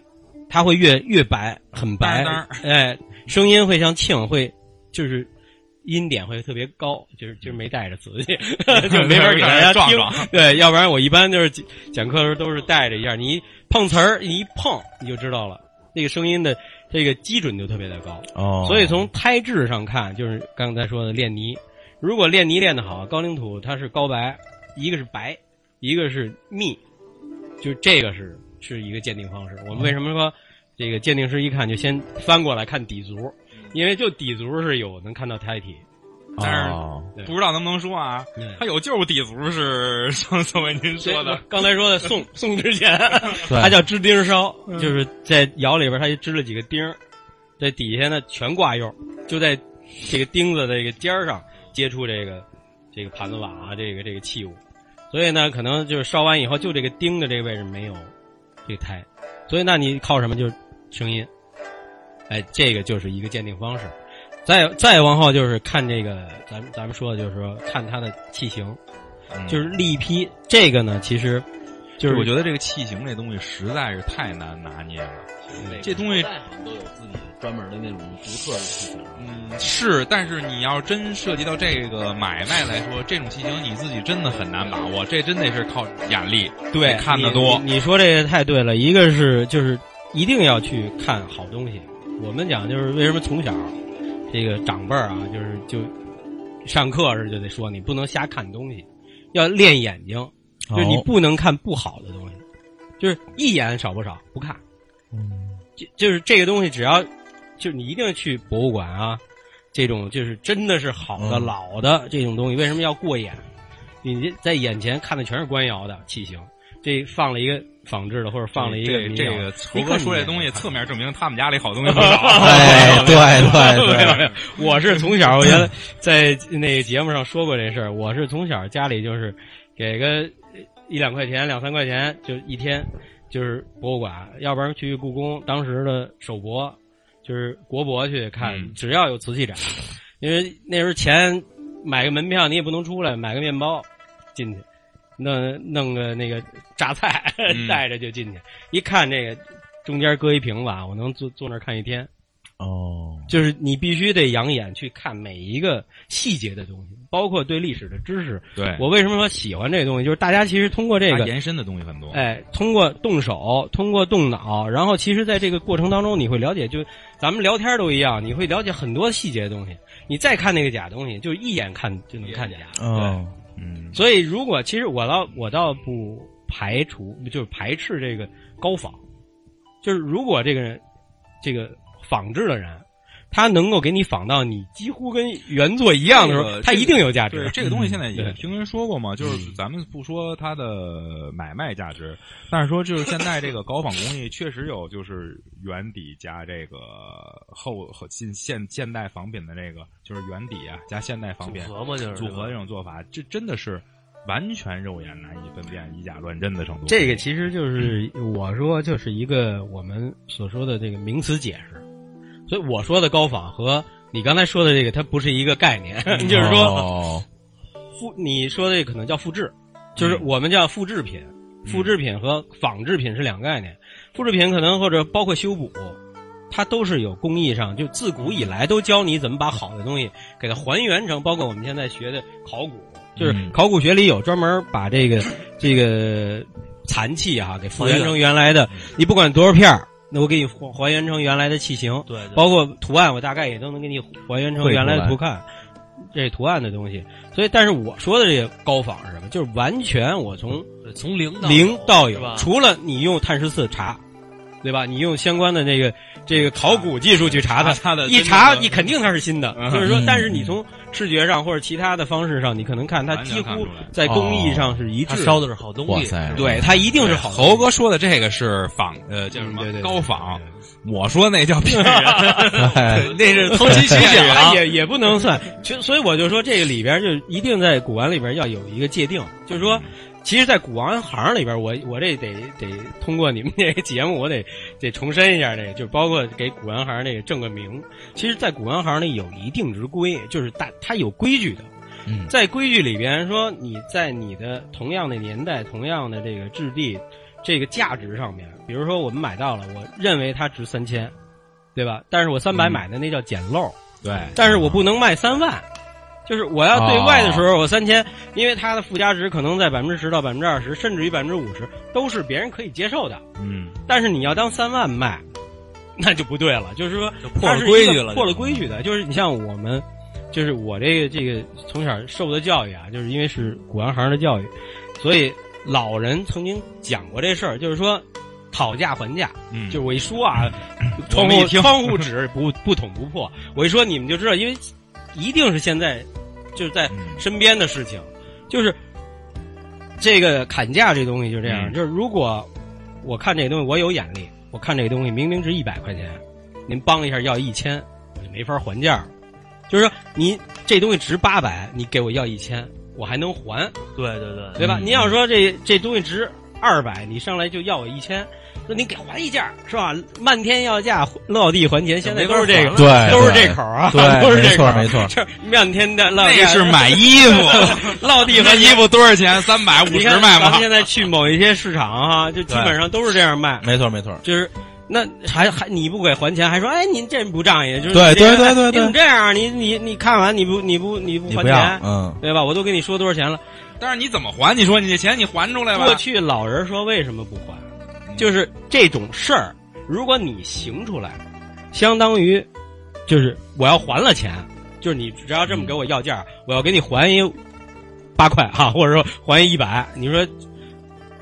它会越越白，很白哎，声音会像磬，会就是音点会特别高，就是就是没带着瓷器，(laughs) 就没法给大家听。撞撞对，要不然我一般就是讲讲课的时候都是带着一下，你一碰瓷儿，你一碰你就知道了，那个声音的这个基准就特别的高。哦，所以从胎质上看，就是刚才说的练泥，如果练泥练得好，高岭土它是高白，一个是白，一个是密，就这个是是一个鉴定方式。我们为什么说这个鉴定师一看就先翻过来看底足？因为就底足是有能看到胎体。但是哦不知道能不能说啊？他有就是底足是上次为您说的，刚才说的宋 (laughs) 宋之前，他叫支钉烧，嗯就是在窑里边，他就支了几个钉儿，在底下呢全挂釉，就在这个钉子的这个尖儿上接触这个这个盘子瓦啊，这个这个器物，所以呢，可能就是烧完以后，就这个钉的这个位置没有这个胎，所以那你靠什么？就是声音，哎，这个就是一个鉴定方式。再再往后就是看这个，咱们咱们说的就是说看它的器型，嗯就是立劈这个呢，其实就是我觉得这个器型这东西实在是太难拿捏了。这东西好都有自己专门的那种独特的器型。嗯，是，但是你要真涉及到这个买卖来说，这种器型你自己真的很难把握，这真得是靠眼力，对看得多。你。你说这个太对了，一个是就是一定要去看好东西。我们讲就是为什么从小这个长辈儿啊，就是就上课时就得说你不能瞎看东西，要练眼睛，就是你哦不能看不好的东西，就是一眼少不少不看。嗯就就是这个东西，只要就是你一定去博物馆啊，这种就是真的是好的、嗯老的这种东西，为什么要过眼？你在眼前看的全是官窑的器型，这放了一个仿制的，或者放了一个这个猴哥说这东西，侧面证明他们家里好东西不少。(laughs) 哎，对 (laughs) 对对，没有没有，我是从小我原来在那个节目上说过这事儿。我是从小家里就是给个一两块钱、两三块钱，就一天就是博物馆，要不然去故宫当时的首博，就是国博去看，嗯只要有瓷器展，因为那时候钱买个门票你也不能出来，买个面包进去。弄弄个那个榨菜嗯 (laughs) 带着就进去，一看这个中间搁一瓶子啊，我能坐坐那儿看一天。哦，就是你必须得养眼去看每一个细节的东西，包括对历史的知识。对，我为什么说喜欢这个东西？就是大家其实通过这个，延伸的东西很多。哎，通过动手，通过动脑，然后其实在这个过程当中，你会了解，就咱们聊天都一样，你会了解很多细节的东西。你再看那个假东西，就一眼看就能看假。哦，嗯，所以，如果其实我倒我倒不排除，就是排斥这个高仿，就是如果这个人这个仿制的人，他能够给你仿到你几乎跟原作一样的时候，这个他一定有价值对。这个东西现在也听人说过嘛，就是咱们不说它的买卖价值，但是说就是现在这个高仿工艺确实有就是原底加这个后后现现现代仿品的这个就是原底啊加现代仿品组合嘛就是组合这种做法，这真的是完全肉眼难以分辨以假乱真的程度。这个其实就是我说就是一个我们所说的这个名词解释，所以我说的高仿和你刚才说的这个它不是一个概念，(laughs) 就是说哦。复你说的可能叫复制，就是嗯。我们叫复制品，复制品和仿制品是两个概念。复制品可能或者包括修补，它都是有工艺上，就自古以来都教你怎么把好的东西给它还原成，包括我们现在学的考古，就是嗯。考古学里有专门把这个这个残器啊给复原成原来的，你不管多少片儿那我给你还还原成原来的器型，对，对包括图案，我大概也都能给你还原成原来的图看，这图案的东西。所以，但是我说的这个高仿是什么？就是完全我从从零到零到有，除了你用碳十四查，对吧？你用相关的这个这个考古技术去查它，它的一查你肯定它是新的。嗯就是说，嗯但是你从视觉上或者其他的方式上，你可能看它几乎在工艺上是一致烧的是好东西，哇塞，对，它一定是好的猴哥说的这个是仿呃叫什么高仿，我说那叫骗人。(laughs) 哎那是偷鸡取巧也也不能算。就所以我就说这个里边就一定在古玩里边要有一个界定，就是说，其实，在古玩行里边，我我这得得通过你们这个节目，我得得重申一下这个，就包括给古玩行这个正个名。其实，在古玩行里有一定之规，就是大它有规矩的。嗯在规矩里边说，你在你的同样的年代、同样的这个质地、这个价值上面，比如说我们买到了，我认为它值三千，对吧？但是我三百嗯买的那叫捡漏，对，但是我不能卖三万。就是我要对外的时哦候，我三千，因为它的附加值可能在百分之十到百分之二十，甚至于百分之五十，都是别人可以接受的。嗯，但是你要当三万卖，那就不对了。就是说，破了规矩了破了规矩的。就是你像我们，就是我这个这个从小受的教育啊，就是因为是古玩行的教育，所以老人曾经讲过这事儿，就是说讨价还价。嗯，就是我一说啊，窗户纸不不捅不破，我一说你们就知道，因为一定是现在就是在嗯身边的事情，就是这个砍价这东西就这样，嗯就是如果我看这东西我有眼力，我看这东西明明值一百块钱，您帮一下要一千，我就没法还价。就是说你这东西值八百，你给我要一千，我还能还，对对对，对吧？嗯您要说这这东西值二百，你上来就要我一千，那你给还一价是吧？漫天要价，落地还钱，现在都是这个，对 (laughs) 都是这口啊，对都是这口，没错没错这漫天的落那地是买衣服，(laughs) 落地还那衣服多少钱？三百五十卖吗？咱们现在去某一些市场哈，就基本上都是这样卖，没错没错，就是。那还还你不给还钱，还说哎您这不仗义，就是对对对对对你怎么这样？你你你看完你不你不你不还钱，嗯对吧？我都跟你说多少钱了。但是你怎么还？你说你这钱你还出来吧过？去老人说为什么不还，就是这种事儿，如果你行出来，相当于就是我要还了钱，就是你只要这么给我要价，我要给你还一八块哈，或者说还一百，你说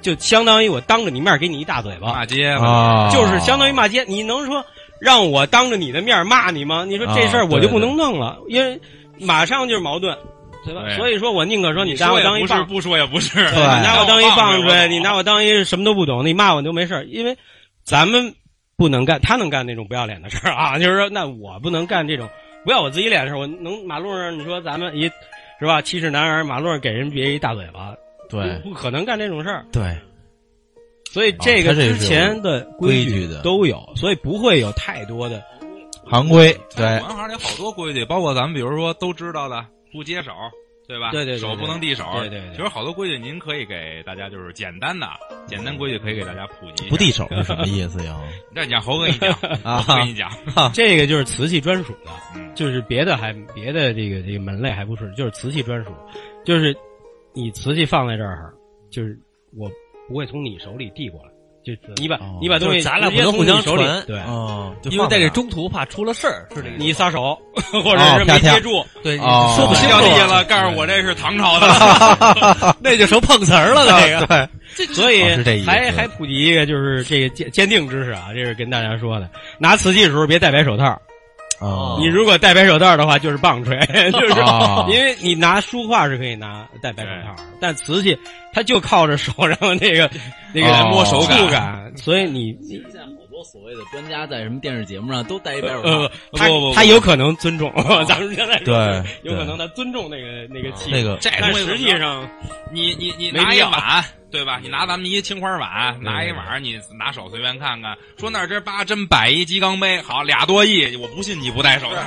就相当于我当着你面给你一大嘴巴，骂街吧，啊，就是相当于骂街。你能说让我当着你的面骂你吗？你说这事儿啊我就不能弄了，因为马上就是矛盾，对吧？对所以说我宁可说你拿说也不是，我当一棒不说也不是，对 (laughs) 你拿我当一棒槌，你拿我我当一什么都不懂，你骂我都没事儿因为咱们不能干，他能干那种不要脸的事儿啊，(laughs) 就是说，那我不能干这种不要我自己脸的事儿。我能马路上你说咱们一是吧，七尺男儿，马路上给人别一大嘴巴，对不不可能干这种事儿。对，所以这个之前的规矩矩的都有，所以不会有太多的行规对行，行里好多规矩，包括咱们比如说都知道的，不接手，对吧？对对对手不能递手，对对对其实好多规矩您可以给大家就是简单的、简单规矩可以给大家普及。不递手是什么意思呀？(laughs) 那讲猴哥你讲，啊猴哥你讲，(laughs) 这个就是瓷器专属的，嗯就是别的还别的这个这个门类还不是，就是瓷器专属，就是你瓷器放在这儿，就是我不会从你手里递过来，就你把、哦你把东西就是咱俩直接不能互相手里传对，哦，因为在这中途怕出了事儿，是这个。你撒手 (laughs) 或者是没接住，对，说不清楚掉地了，告诉我这是唐朝的，(laughs) 那就成碰瓷儿了。那个对，(laughs) 所以哦这还还普及一个就是这个鉴鉴定知识啊，这是跟大家说的，拿瓷器的时候别戴白手套，哦，你如果戴白手套的话就是棒槌，(laughs) 就是哦因为你拿书画是可以拿戴白手套，但瓷器它就靠着手然后那个 (laughs) 那个哦摸手触感，所以你其实现在好多所谓的专家在什么电视节目上都戴一白手呃套，他不不不。他有可能尊重，(laughs) 咱们现在说对有可能他尊重那个那个器，那个但东西实际上你你你拿一碗，对吧？你拿咱们一青花碗，拿一碗，你拿手随便看看，说那儿这八真摆一鸡缸杯，好俩多亿，我不信你不戴手套。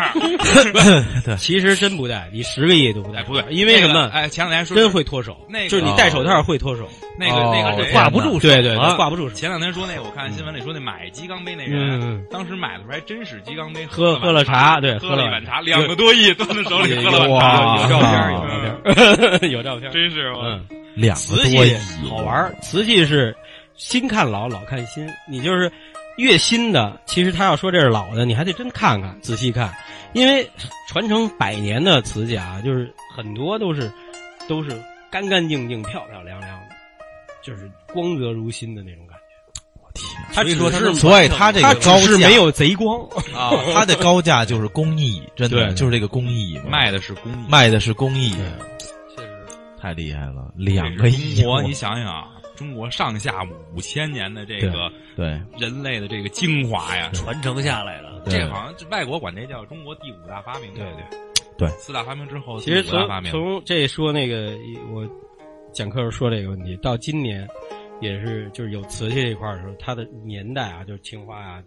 (laughs) (laughs) 其实真不戴，你十个亿都不戴，哎，不对，因为什么？哎，前两天说真会脱手，那个就是你戴手套会脱手，那个哦那个谁挂不住手。对对，挂不住手。前两天说那个，我看新闻里说那买鸡缸杯那嗯人，嗯。当时买的时候还真是鸡缸杯，喝喝了了茶对喝喝了了一碗茶，两个多亿端在手里有喝了茶，有照片，有照片，(laughs) 有照片，真是我嗯。两个瓷多亿器好玩儿，瓷器是新看老，老看新。你就是越新的，其实他要说这是老的，你还得真看看，仔细看，因为传承百年的瓷器啊，就是很多都是都是干干净净、漂漂亮亮的，就是光泽如新的那种感觉。它只是所以它这个高价是没有贼光，啊，它的高价就是工艺，真的就是这个工艺嘛，卖的是工艺，卖的是工艺，太厉害了，两个亿中，国，你想想啊，中国上下五千年的这个对人类的这个精华呀，传承下来了。这好像外国管这叫中国第五大发明。对。对对？四大发明之后，其实从第五大发明。从这说那个，我讲课时候说这个问题，到今年也是就是有瓷器这一块的时候，它的年代啊，就是青花啊，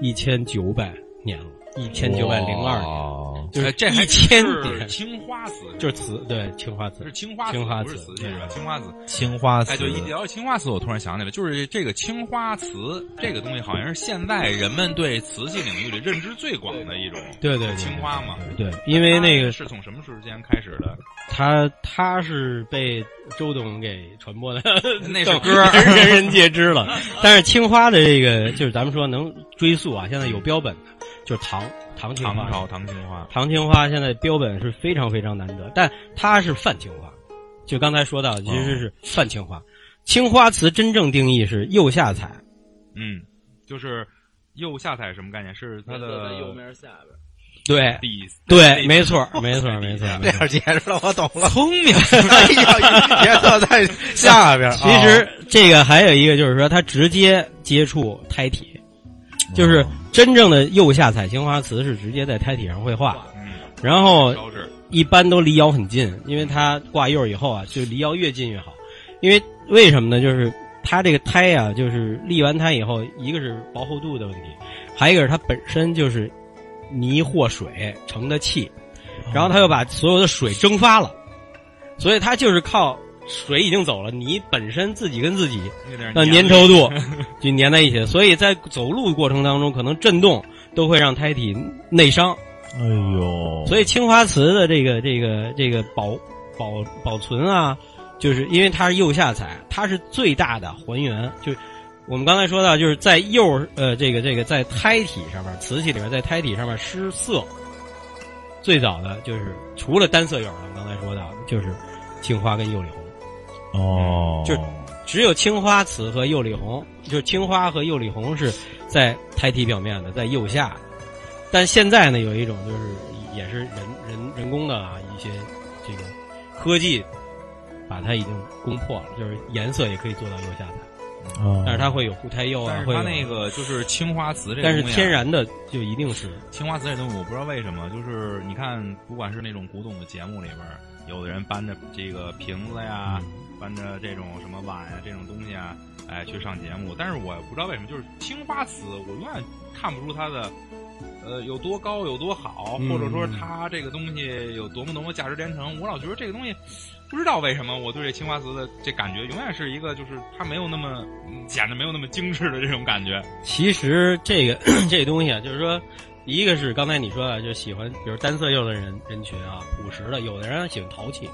一千九百年了，一千九百零二年。就是这还一千是点，青花瓷，就是瓷，对，青花瓷是，青花瓷，青花不是瓷瓷器是吧？青花瓷。青花瓷哎，对一聊到青花瓷，我突然想起来，就是这个青花瓷这个东西，好像是现在人们对瓷器领域里认知最广的一种对对对，青花嘛。对，因为那个是从什么时间开始的？它它是被周董给传播的，(laughs) 那首歌人人人皆知了。但是青花的这个，就是咱们说能追溯啊，现在有标本的，就是唐唐青花。唐朝唐青花，唐青花现在标本是非常非常难得，但它是泛青花。就刚才说到，其实是泛青花。青花瓷真正定义是釉下彩，嗯，就是釉下彩什么概念？是它的在釉面下边。对底对，没错，没错，没错。这样解释了，我懂了。聪明，(laughs) 颜色在下边。其实这个还有一个就是说，它直接接触胎体，就是真正的釉下彩青花瓷是直接在胎体上绘画，嗯，然后，一般都离窑很近，因为它挂釉以后啊，就离窑越近越好。因为为什么呢？就是它这个胎啊，就是立完胎以后，一个是薄厚度的问题，还有一个是它本身就是泥或水成的气，然后它又把所有的水蒸发了，所以它就是靠水已经走了，你本身自己跟自己那粘稠度 (laughs) 就粘在一起，所以在走路过程当中，可能震动都会让胎体内伤。哎呦，所以青花瓷的这个这个这个保保保存啊，就是因为它是釉下彩，它是最大的还原。就是我们刚才说到，就是在釉呃这个这个在胎体上面，瓷器里面在胎体上面施色，最早的就是除了单色釉，我们刚才说到就是青花跟釉里红，哦，就只有青花瓷和釉里红，就是青花和釉里红是在胎体表面的，在釉下。但现在呢，有一种就是也是人人人工的啊一些这个科技，把它已经攻破了，就是颜色也可以做到釉下彩，哦，但是它会有护胎釉啊，是它那个就是青花瓷这个但是东西啊天然的就一定是青花瓷这东西，我不知道为什么，就是你看，不管是那种古董的节目里边，有的人搬着这个瓶子呀，搬着这种什么碗呀这种东西啊，哎，去上节目。但是我不知道为什么，就是青花瓷，我永远看不出它的。呃，有多高有多好，嗯或者说它这个东西有多么多么价值连城，我老觉得这个东西，不知道为什么我对这青花瓷的这感觉，永远是一个就是它没有那么嗯显得没有那么精致的这种感觉。其实这个 (clears throat) 这东西啊，就是说，一个是刚才你说的，就喜欢比如单色釉的人人群啊，朴实的；有的人喜欢陶器，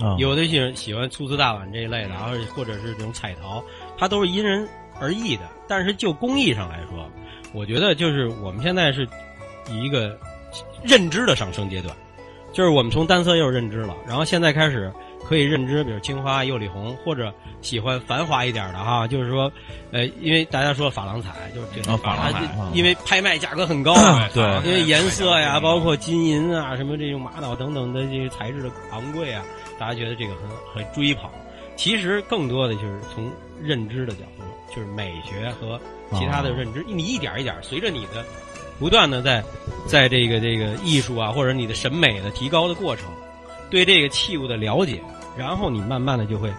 啊。有的喜欢喜欢粗瓷大碗这一类的，然后或者是这种彩陶，它都是因人而异的。但是就工艺上来说，我觉得就是我们现在是以一个认知的上升阶段，就是我们从单色釉认知了，然后现在开始可以认知，比如青花、釉里红，或者喜欢繁华一点的哈，就是说，呃，因为大家说珐琅彩，就是这个啊珐琅彩因为拍卖价格很高啊，对。因为颜色呀，包括金银啊，什么这种玛瑙等等的这些材质的昂贵啊，大家觉得这个很很追捧。其实更多的就是从认知的角度，就是美学和其他的认知，你一点一点随着你的不断的在在这个这个艺术啊，或者你的审美的提高的过程，对这个器物的了解，然后你慢慢的就会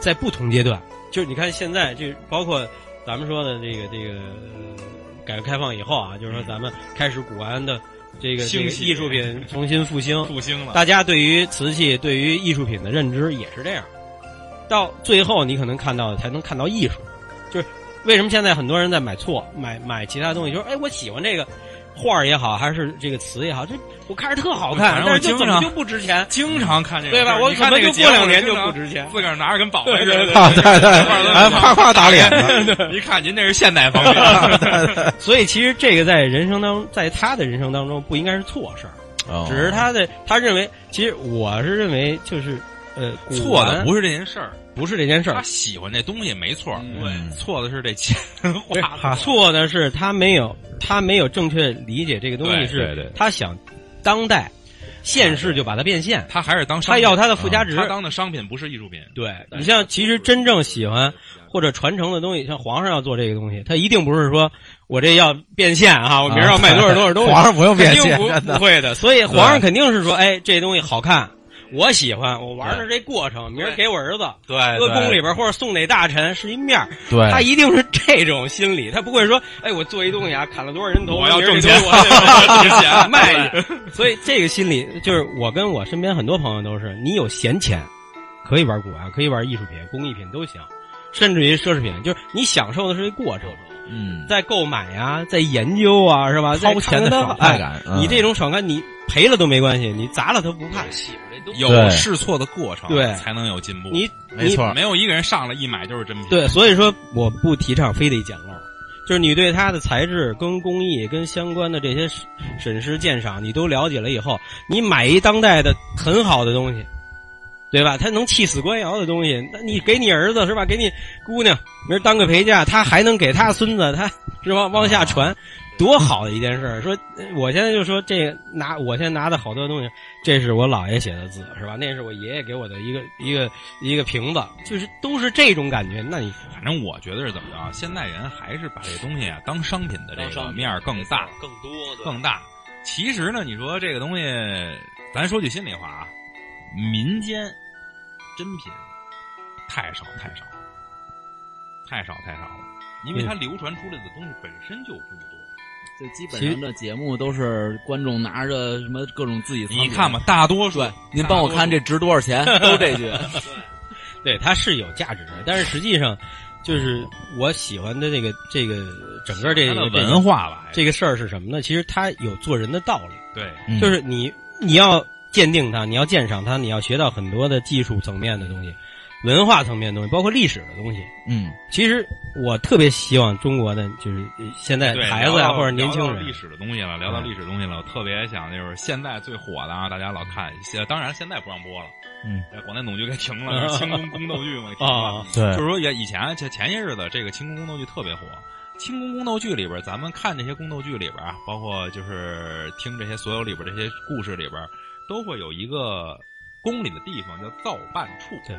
在不同阶段，就是你看现在就包括咱们说的这个这个、呃改革开放以后啊，就是说咱们开始古玩的这个这个兴艺术品重新复兴，复兴了，大家对于瓷器、对于艺术品的认知也是这样。到最后，你可能看到才能看到艺术，就是为什么现在很多人在买错、买买其他东西，就是哎，我喜欢这个画儿也好，还是这个词也好，这我看着特好看，但是就常怎么就不值钱，经常看这个对吧？我可能就你看那个节过两年就不值钱？自个儿拿着跟宝贝似对对的，啊，对对，哎，啪夸夸打脸的，一看您这是现代方面，(laughs) 所以其实这个在人生当，在他的人生当中不应该是错事儿，哦。只是他的他认为，其实我是认为就是呃，错的不是这件事儿，不是这件事儿他，喜欢这东西没错，嗯。对错的是这钱花的错的是他没有他没有正确理解这个东西对是他想当代现世就把它变现，他还是当商品。他要它的附加值。他当的商品不是艺术品，对你像其实真正喜欢或者传承的东西，像皇上要做这个东西，他一定不是说我这要变现啊，我明儿要卖多少多少东西，(laughs) 皇上不用变现，肯定不真的。不会的。所以皇上肯定是说，哎，这东西好看，我喜欢，我玩的这过程，明儿给我儿子对，搁宫里边或者送哪大臣是一面儿，对，他一定是这种心理，他不会说，哎，我做一东西啊，砍了多少人头，我要挣钱我值 (laughs) 钱卖去。(laughs) 所以这个心理就是我跟我身边很多朋友都是，你有闲钱，可以玩古玩，可以玩艺术品、工艺品都行，甚至于奢侈品，就是你享受的是这过程，嗯，在购买呀，在研究啊，是吧？在掏钱的爽快感哎嗯你这种爽感，你赔了都没关系，你砸了都不怕。有试错的过程，对才能有进步。你没错没有一个人上来一买就是真品。对，所以说我不提倡非得捡漏，就是你对它的材质、跟工艺、跟相关的这些审审视鉴赏，你都了解了以后，你买一当代的很好的东西，对吧？它能气死官窑的东西，那你给你儿子是吧？给你姑娘，明儿当个陪嫁，他还能给他孙子，他是吧？往下传，多好的一件事儿！说呃我现在就说这个拿我现在拿的好多东西，这是我姥爷写的字是吧？那是我爷爷给我的一个一个一个瓶子，就是都是这种感觉。那你反正我觉得是怎么着啊？现代人还是把这东西啊当商品的这个面儿更大更多的更大。其实呢，你说这个东西，咱说句心里话啊，民间真品太少太少了，太少太少了，因为它流传出来的东西本身就不多。就基本上这节目都是观众拿着什么各种自己你看吧，，大多数对，您帮我看这值多少钱，(laughs) 都这句。对，它是有价值的，但是实际上，就是我喜欢的这个这个整个这个文化吧，这个事儿是什么呢？其实它有做人的道理，对，嗯就是你你要鉴定它，你要鉴赏它，你要学到很多的技术层面的东西，文化层面的东西，包括历史的东西。嗯，其实我特别希望中国的就是呃现在孩子啊、或者年轻人历，史的东西了，聊到历史东西了，我特别想就是现在最火的啊，大家老看，现当然现在不让播了，嗯，广电总局给停了，就 (laughs) 是清宫宫斗剧嘛，停了。啊，对就是说，也以前前前些日子，这个清宫宫斗剧特别火。清宫宫斗剧里边，咱们看这些宫斗剧里边啊，包括就是听这些所有里边这些故事里边，都会有一个宫里的地方叫造办处。对，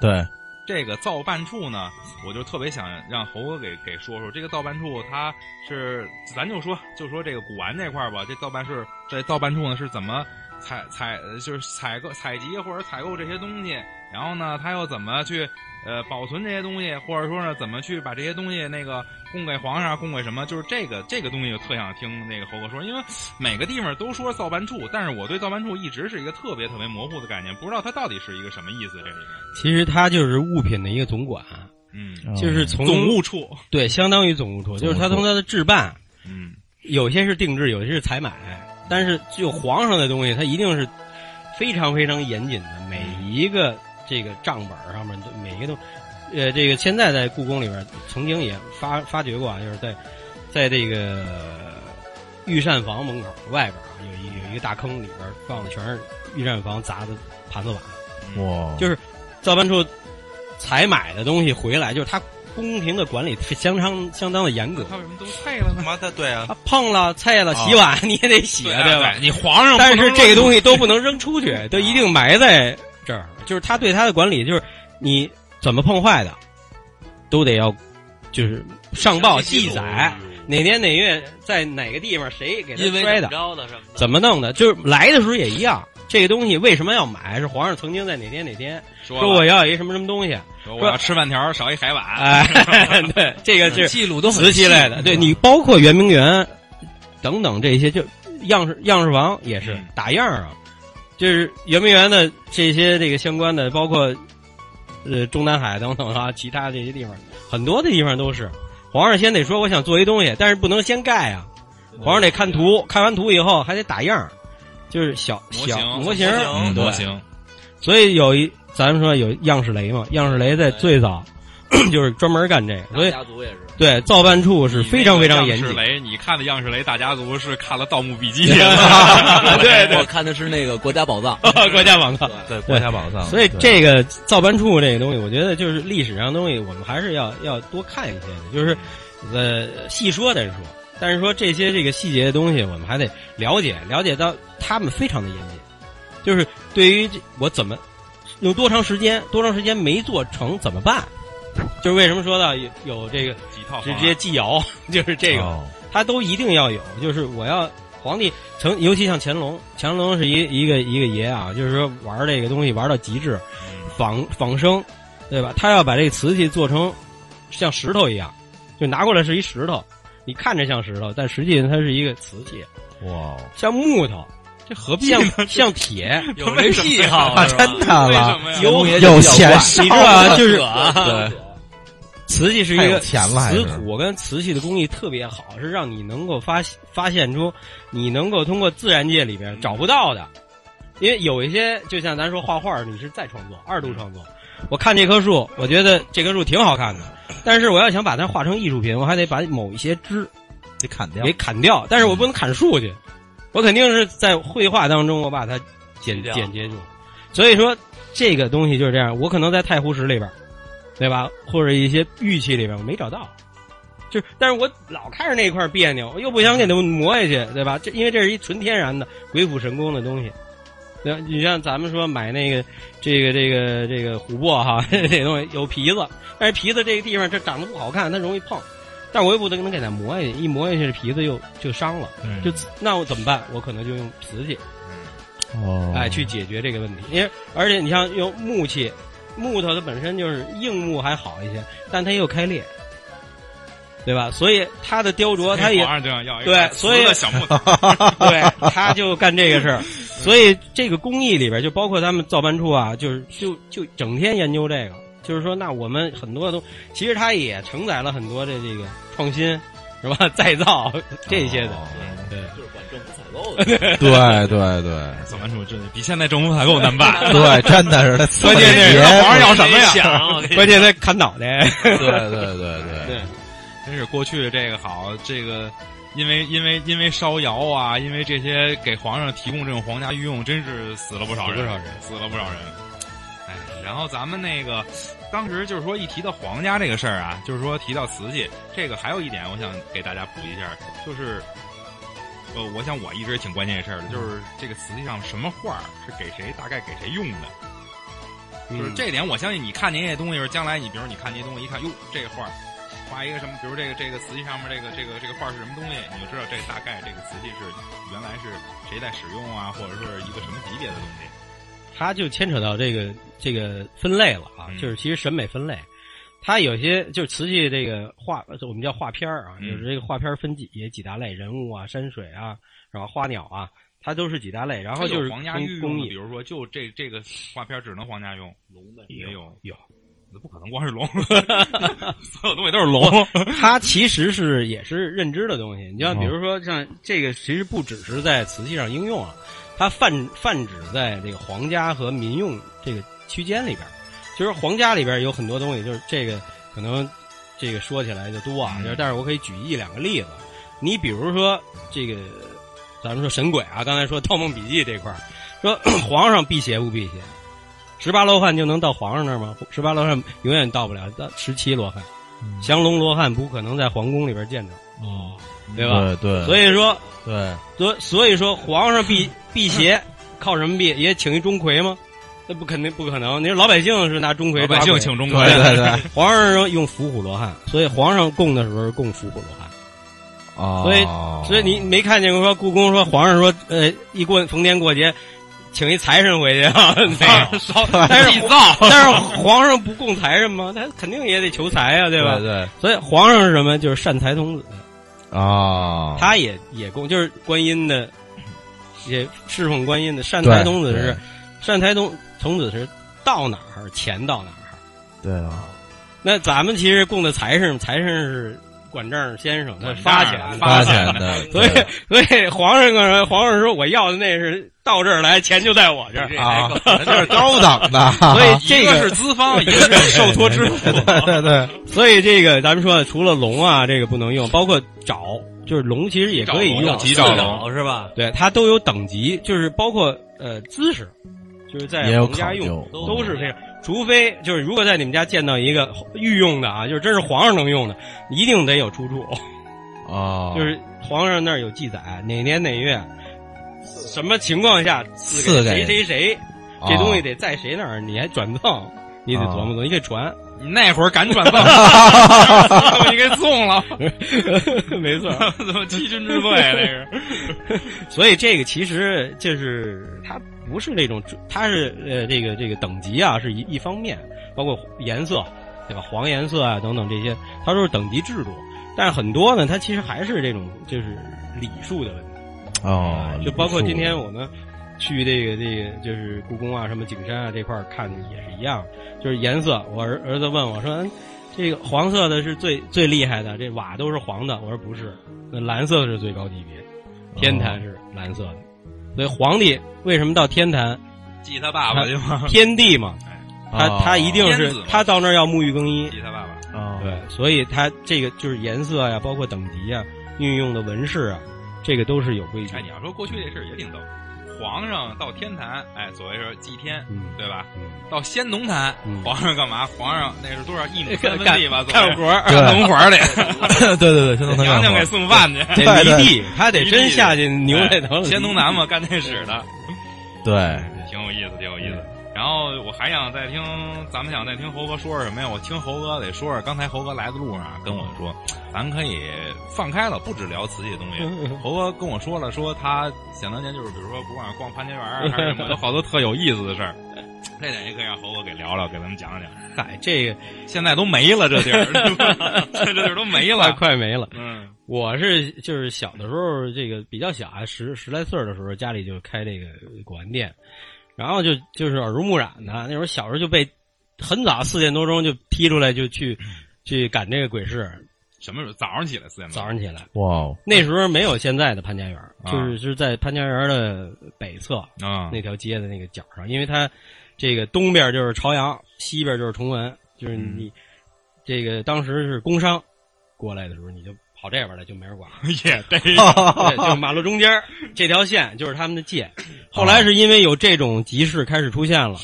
对。这个造办处呢，我就特别想让猴哥给给说说这个造办处，它是咱就说就说这个古玩这块吧，这造办是这造办处呢是怎么采采就是采购采集或者采购这些东西，然后呢，他又怎么去呃保存这些东西，或者说呢怎么去把这些东西那个供给皇上，供给什么？就是这个这个东西，就特想听那个侯哥说，因为每个地方都说造办处，但是我对造办处一直是一个特别特别模糊的概念，不知道它到底是一个什么意思。这里面，其实它就是物品的一个总管，嗯，就是从总务处，对，相当于总务处，就是它总务处从它的置办，嗯。有些是定制，有些是采买，但是就皇上的东西，它一定是非常非常严谨的，每一个这个账本上面都每一个都，呃，这个现在在故宫里边曾经也发发掘过啊，就是在在这个御膳房门口外边啊，有一有一个大坑，里边放的全是御膳房砸的盘子碗，哇，就是造办处采买的东西回来，就是他宫廷的管理相当相当的严格。他为什么都碎了呢？妈的，对啊，他，碰了、菜了、啊洗碗你也得洗啊，对吧？你皇上，但是这个东西 (laughs) 都不能扔出去，都一定埋在这儿。就是他对他的管理，就是你怎么碰坏的，都得要，就是上报记载，哪年哪月在哪个地方谁给他摔的，怎么弄的，就是来的时候也一样。这个东西为什么要买？是皇上曾经在哪天哪天说说我要一什么什么东西，说我要吃饭条少一海碗，哎，(laughs) 对，这个 (laughs) 是记录都很瓷器类的，对你包括圆明园等等这些，就样式样式房也是嗯打样儿啊，就是圆明园的这些这个相关的，包括呃中南海等等啊，其他这些地方，很多的地方都是。皇上先得说我想做一东西，但是不能先盖啊，皇上得看图，看完图以后还得打样儿，就是小小模型模型，所以有一咱们说有样式雷嘛，样式雷在最早 (coughs) 就是专门干这个，所以家族也是，对造办处是非常非常严谨样式。雷，你看的样式雷大家族是看了《盗墓笔记》(laughs) (laughs) 对我看的是那个国家宝藏，(laughs) 国家宝藏。对国家宝藏，所以这个造办处这个东西，我觉得就是历史上的东西，我们还是要要多看一些的。就是呃，细说再说，但是说这些这个细节的东西，我们还得了解，了解到他们非常的严谨。就是对于这我怎么用多长时间，多长时间没做成怎么办？就是为什么说到有有这个几套直接祭窑，就是这个。哦它都一定要有，就是我要皇帝成尤其像乾隆，乾隆是一一个一个爷啊，就是说玩这个东西玩到极致，仿仿生，对吧？他要把这个瓷器做成像石头一样，就拿过来是一石头，你看着像石头，但实际上它是一个瓷器，哇，像木头，这何必像呢？像铁，有这癖好啊，真的了，有有钱你知道吧？就是对，瓷器是一个瓷土跟瓷器的工艺特别好，是让你能够发发现出你能够通过自然界里边找不到的。因为有一些，就像咱说画画，你是再创作、二度创作。我看这棵树，我觉得这棵树挺好看的，但是我要想把它画成艺术品，我还得把某一些枝得砍掉给。砍掉，但是我不能砍树去，我肯定是在绘画当中我把它剪剪掉剪接住。所以说这个东西就是这样，我可能在太湖石里边，对吧？或者一些玉器里边我没找到，就是但是我老看着那块别扭，我又不想给它磨下去，对吧？这因为这是一纯天然的鬼斧神工的东西。对，你像咱们说买那个这个这个这个琥珀哈，(laughs) 这东西有皮子，但是皮子这个地方这长得不好看，它容易碰。但我又不能能给它磨下去，一磨下去这皮子又就伤了，嗯就那我怎么办？我可能就用瓷器，哦，哎，去解决这个问题。因为而且你像用木器，木头它本身就是硬木还好一些，但它又开裂，对吧？所以它的雕琢它也对所以小木头，(laughs) 对，他就干这个事儿。所以这个工艺里边，就包括他们造办处啊，就是就就整天研究这个。就是说，那我们很多都其实它也承载了很多的这个创新，是吧？(laughs) 再造这些的，对。就是管政府采购的。(laughs) 对对对造办处真的比现在政府采购难办。(laughs) 对，真的是他关键是别皇上要什么呀？关键他砍脑袋，(laughs) 对对对对对，真是过去这个好，这个因为因为因为烧窑啊，因为这些给皇上提供这种皇家御用，真是死了不少人，死了不少人死了不少人。哎，然后咱们那个当时就是说一提到皇家这个事儿啊，就是说提到瓷器，这个还有一点我想给大家补一下，就是。呃，我想我一直也挺关心这事儿的，就是这个瓷器上什么画儿是给谁，大概给谁用的。就是这点，我相信你看见这些东西，就是将来你比如你看这些东西，一看哟，这个画儿画一个什么，比如这个这个瓷器上面这个这个这个画儿是什么东西，你就知道这大概这个瓷器是原来是谁在使用啊，或者说是一个什么级别的东西。它就牵扯到这个这个分类了啊，嗯就是其实审美分类，它有些就是瓷器这个画，我们叫画片儿啊，嗯。就是这个画片儿分几几大类，人物啊、山水啊，然后花鸟啊，它都是几大类，然后就是皇家御用，比如说就这这个画片只能皇家用，龙的也有有，那不可能光是龙，(laughs) 所有东西都是龙。它其实是也是认知的东西。你像比如说像这个，其实不只是在瓷器上应用啊，它泛泛指在这个皇家和民用这个区间里边儿。就是皇家里边有很多东西，就是这个可能这个说起来就多啊，嗯就是但是我可以举一两个例子。你比如说这个，咱们说神鬼啊，刚才说《盗梦笔记》这块儿，说 (clears throat) 皇上辟邪不辟邪？十八罗汉就能到皇上那儿吗？十八罗汉永远到不了，到十七罗汉。降龙罗汉不可能在皇宫里边见着，哦，对吧？对对，所以说，对所所以说，皇上辟辟邪靠什么辟？也请一钟馗吗？那不肯定不可能。你说老百姓是拿钟馗老百姓请钟馗，对对 (laughs) 对皇上说用伏虎罗汉，所以皇上供的时候供伏虎罗汉。哦，所以所以你没看见过说故宫说皇上说呃一过逢年过节。请一财神回去啊，(laughs) 烧，(laughs) 但是但是皇上不供财神吗？他肯定也得求财啊，对吧？对对所以皇上是什么？就是善财童子。啊，他也也供，就是观音的，也侍奉观音的善财童子是善财童童子是到哪儿钱到哪儿。对啊，那咱们其实供的财神，财神是管账先生，他发钱发钱的，所以所以皇上跟皇上说我要的那是到这儿来，钱就在我这儿。啊，这 (laughs) 是高档的，所以 (laughs) 这一个是资方，(laughs) 一个是受托之父。对对对，所以这个咱们说，除了龙啊，这个不能用，包括找，就是龙其实也可以用，吉兆龙是吧？对，它都有等级，就是包括呃姿势，就是在我们家用都是这样。除非就是如果在你们家见到一个御用的啊，就是真是皇上能用的，一定得有出处，哦，(laughs) 就是皇上那儿有记载，哪年哪月，什么情况下赐赐给谁谁谁，哦这东西得在谁那儿，你还转赠，你得琢磨琢磨，你得传。你那会儿敢转 (laughs) 赠，(laughs) 你给送了，没错。怎么欺君之罪？那是，所以这个其实就是它不是那种，它是呃这个这个等级啊是一一方面，包括颜色，对吧？黄颜色啊等等这些，它都是等级制度。但是很多呢，它其实还是这种就是礼数的问题。哦，就包括今天我们去这个这个就是故宫啊、什么景山啊这块儿看也是一样，就是颜色。我儿儿子问我说：“这个黄色的是最最厉害的，这瓦都是黄的。”我说：“不是，那蓝色是最高级别，天坛是蓝色的。所以皇帝为什么到天坛？祭他爸爸去吗？天帝嘛，他他一定是他到那儿要沐浴更衣。祭他爸爸。哦，对，所以他这个就是颜色呀，包括等级啊，运用的纹饰啊。这个都是有规矩。哎，你要说过去这事儿也挺逗。皇上到天坛，哎，所谓是祭天，嗯、对吧？嗯、到先农坛，嗯、皇上干嘛？皇上那是多少一亩三分地吧？干活儿，干农活儿里。对对对，先农坛娘娘给送饭去，得犁地，他得真下去牛那头。先农坛嘛，干那使的。对，挺有意思，挺有意思。然后我还想再听，咱们想再听猴哥说说什么呀？我听猴哥得说说，刚才猴哥来的路上跟我说，咱可以放开了，不只聊瓷器的东西。猴哥跟我说了，说他想当年就是，比如说不管逛潘家园 (laughs) 还是什么，有好多特有意思的事儿。这点也可以让猴哥给聊聊，给咱们讲讲。嗨，这个现在都没了，这地儿，(laughs) 这地儿都没了，(laughs) 快没了。嗯，我是就是小的时候，这个比较小啊，十十来岁的时候，家里就开这个古玩店。然后就就是耳濡目染的，那时候小时候就被很早四点多钟就踢出来就去去赶这个鬼市。什么时候？早上起来四点多。早上起来。哇！那时候没有现在的潘家园，就是是在潘家园的北侧啊那条街的那个角上，因为它这个东边就是朝阳，西边就是崇文，就是你这个当时是工商过来的时候，你就跑这边来就没人管。(laughs) 也对 (laughs) (laughs) 就马路中间这条线就是他们的界。后来是因为有这种集市开始出现了，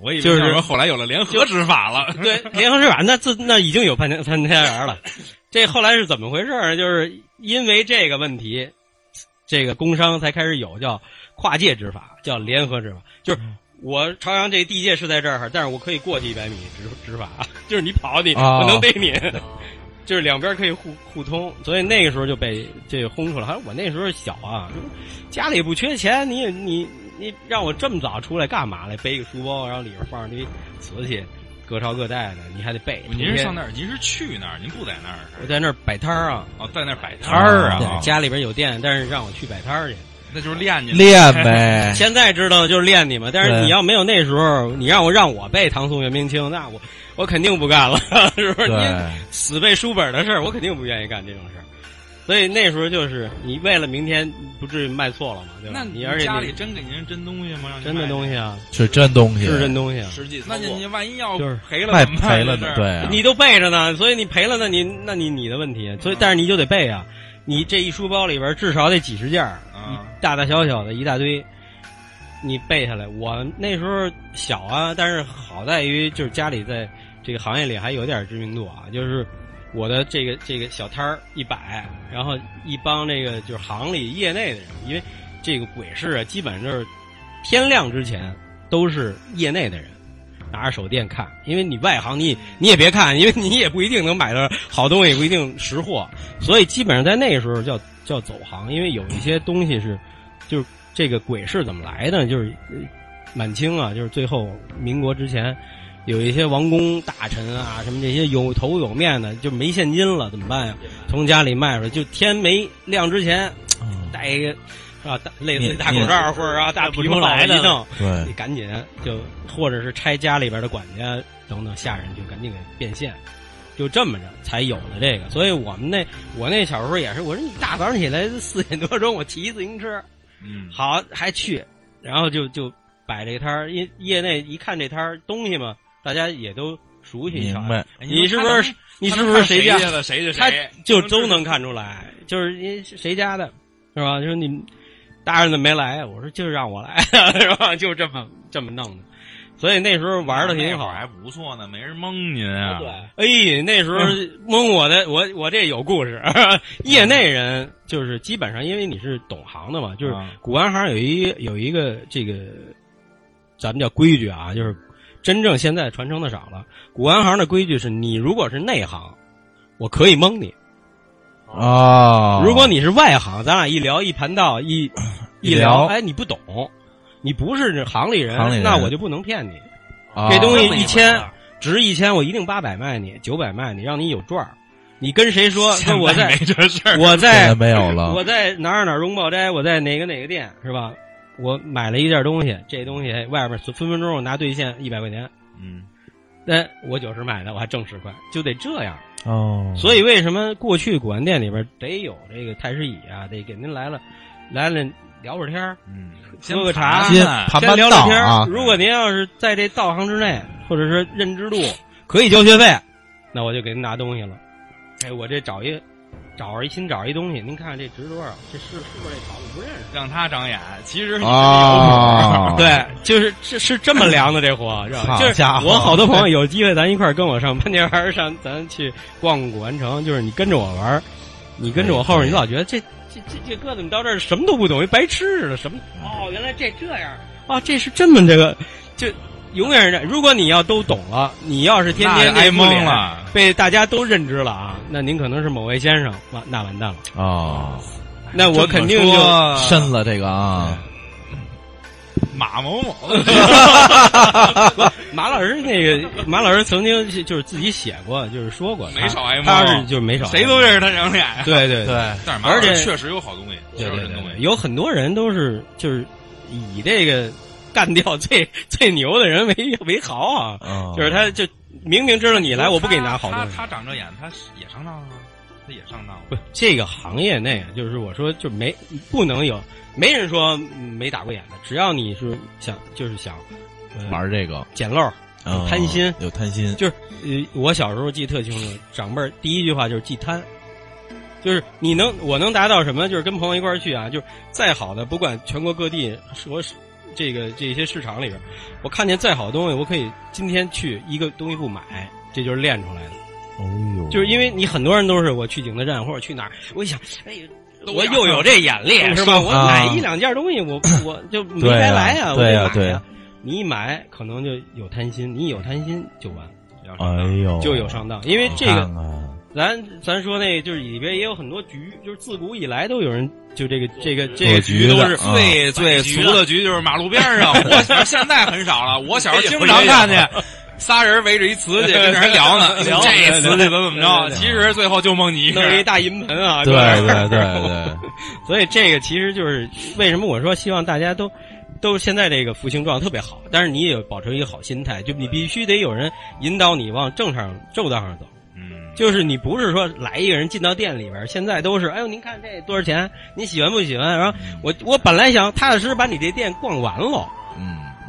我以为就是后来有了联合执法了。对，联合执法那自那已经有潘家潘家园了。这后来是怎么回事呢？就是因为这个问题，这个工商才开始有叫跨界执法，叫联合执法。就是我朝阳这地界是在这儿，但是我可以过去一百米执执法，就是你跑你我能逮你。就是两边可以互互通，所以那个时候就被这个轰出来。我那时候小啊，家里不缺钱，你你你让我这么早出来干嘛来？背个书包，然后里边放着堆瓷器，各朝各代的，你还得背。您是上那儿？您是去那儿？您不在那儿？我在那儿摆摊儿啊。哦，在那儿摆摊儿啊。家里边有店，但是让我去摆摊儿去。那就是练去 (laughs) 练呗。现在知道就是练你嘛，但是你要没有那时候，你让我让我背唐宋元明清，那我。我肯定不干了，(laughs) 是不是？你死背书本的事儿，我肯定不愿意干这种事儿。所以那时候就是你为了明天不至于卖错了嘛，对吧？那你而且家里真给您真东西吗？真的东西啊，是真东西，是真东西啊。实际那你你万一要就是赔了，卖赔了的，对，你都背着呢，所以你赔了，那你那你你的问题。所以但是你就得背啊，你这一书包里边至少得几十件儿，大大小小的一大堆。你背下来，我那时候小啊，但是好在于就是家里在这个行业里还有点知名度啊，就是我的这个这个小摊儿一摆，然后一帮这个就是行里业内的人，因为这个鬼市啊，基本上就是天亮之前都是业内的人拿着手电看，因为你外行你你也别看，因为你也不一定能买到好东西，也不一定识货，所以基本上在那个时候叫叫走行，因为有一些东西是就是。这个鬼市怎么来的？就是满清啊，就是最后民国之前，有一些王公大臣啊，什么这些有头有面的，就没现金了，怎么办呀？从家里卖出来，就天没亮之前，戴一个啊，类似大口罩或者啊大皮裤来的，对，你赶紧就或者是拆家里边的管家等等下人，就赶紧给变现。就这么着才有了这个。所以我们那我那小时候也是，我说你大早上起来四点多钟，我骑自行车。嗯，好，还去，然后就就摆这个摊儿，业业内一看这摊儿东西嘛，大家也都熟悉。明白？你是不是你是不是谁家的？谁就谁，就都能看出来，就是你谁家的，是吧？就是你大人怎么没来？我说就是让我来，(laughs) 是吧？就这么这么弄的。所以那时候玩的挺好，还不错呢，没人蒙您啊。对，哎，那时候蒙我的，我我这有故事。业内人就是基本上，因为你是懂行的嘛，就是古玩行有一有一个这个，咱们叫规矩啊，就是真正现在传承的少了。古玩行的规矩是你如果是内行，我可以蒙你；啊，如果你是外行，咱俩一聊一盘道一一聊，聊哎，你不懂，你不是这行里人，行里人那我就不能骗你。啊这东西一一千值一千，我一定八百卖你，九百卖你，让你有赚儿。你跟谁说？(laughs) 说我在没这事儿。我在在没有了，我在哪儿哪儿荣宝斋，我在哪个哪个店是吧？我买了一件东西，这东西哎外边分分钟我拿兑现一百块钱，嗯，那我九十买的，我还挣十块，就得这样。哦，所以为什么过去古玩店里边得有这个太师椅啊？得给您来了，来了聊会儿天儿嗯，喝个茶先聊聊天啊，如果您要是在这道行之内，或者是认知度可以交学费，那我就给您拿东西了。哎，我这找一找着一新找一东西，您看看这值多少？这是是不是这厂？我不认识。让他长眼，其实你啊，(laughs) 对，就是是是这么凉的这活，知道吧？就是家伙我好多朋友有机会，咱一块儿跟我上潘家园上，咱去逛古玩城。就是你跟着我玩儿，你跟着我后面，你老觉得这这这这哥怎么到这儿什么都不懂，一白痴似的？什么？哦，原来这这样啊！这是这么这个，就永远是这。如果你要都懂了，你要是天天挨蒙了。被大家都认知了啊，那您可能是某位先生，完那完蛋了。哦，那我肯定就就深了这个啊，马某某，(laughs) 马老师那个马老师曾经就是自己写过，就是说过，没少挨骂。他是就是没少，谁都认识他长脸呀。对对对，但是马老师而且确实有好东西，对对对对，有很多人都是就是以这个干掉最 (laughs) 最牛的人为为豪啊，哦。就是他就明明知道你来，我不给你拿好他东西。他长着眼，他也上当啊，他也上当不，这个行业内，就是我说，就没不能有，没人说没打过眼的。只要你是想，就是想、呃、玩这个，捡漏，嗯贪心有贪心，就是呃，我小时候记得特清楚，长辈儿第一句话就是忌贪，就是你能我能达到什么？就是跟朋友一块儿去啊，就是再好的，不管全国各地说是这个这些市场里边，我看见再好的东西，我可以今天去一个东西不买，这就是练出来的。哦呦，就是因为你很多人都是我去景德镇或者去哪儿，我一想，哎，我又有这眼力是吧？我啊买一两件东西，我 (clears throat) 我就没白来呀，我对呀对呀得买呀。你一买可能就有贪心，你有贪心就完，哎呦，就有上当。因为这个，咱咱说那个就是里边也有很多局，就是自古以来都有人就这个这个这个局都是啊最最俗的局就是马路边上，(laughs) 我小现在很少了。我小时候经常看见��人围着一瓷器跟人聊呢，(laughs) 聊这瓷器怎么怎么着，其实最后就梦你一个弄一。大银盆啊，对对对对，(laughs) 所以这个其实就是为什么我说希望大家都都现在这个复兴状态特别好，但是你也保持一个好心态，就你必须得有人引导你往正常正道上走。嗯，就是你不是说来一个人进到店里边，现在都是哎呦您看这多少钱，你喜欢不喜欢？然后我我本来想踏踏实实把你这店逛完喽，嗯，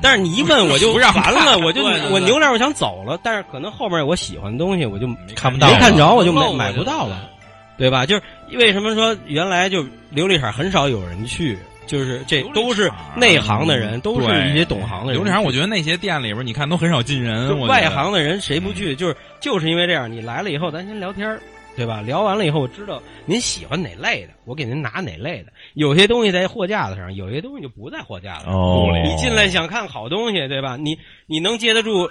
但是你一问我就不让烦了，看我就我扭脸我想走了，但是可能后面我喜欢的东西我就看不到没看着，我就买买不到了，对吧？就是为什么说原来就琉璃厂很少有人去，就是这都是内行的人，都是一些懂行的人。刘厂，我觉得那些店里边，你看都很少进人。外行的人谁不去？就是就是因为这样，你来了以后，咱先聊天儿对吧？聊完了以后，我知道您喜欢哪类的，我给您拿哪类的。有些东西在货架子上，有些东西就不在货架子上。哦，你进来想看好东西，对吧？你你能接得住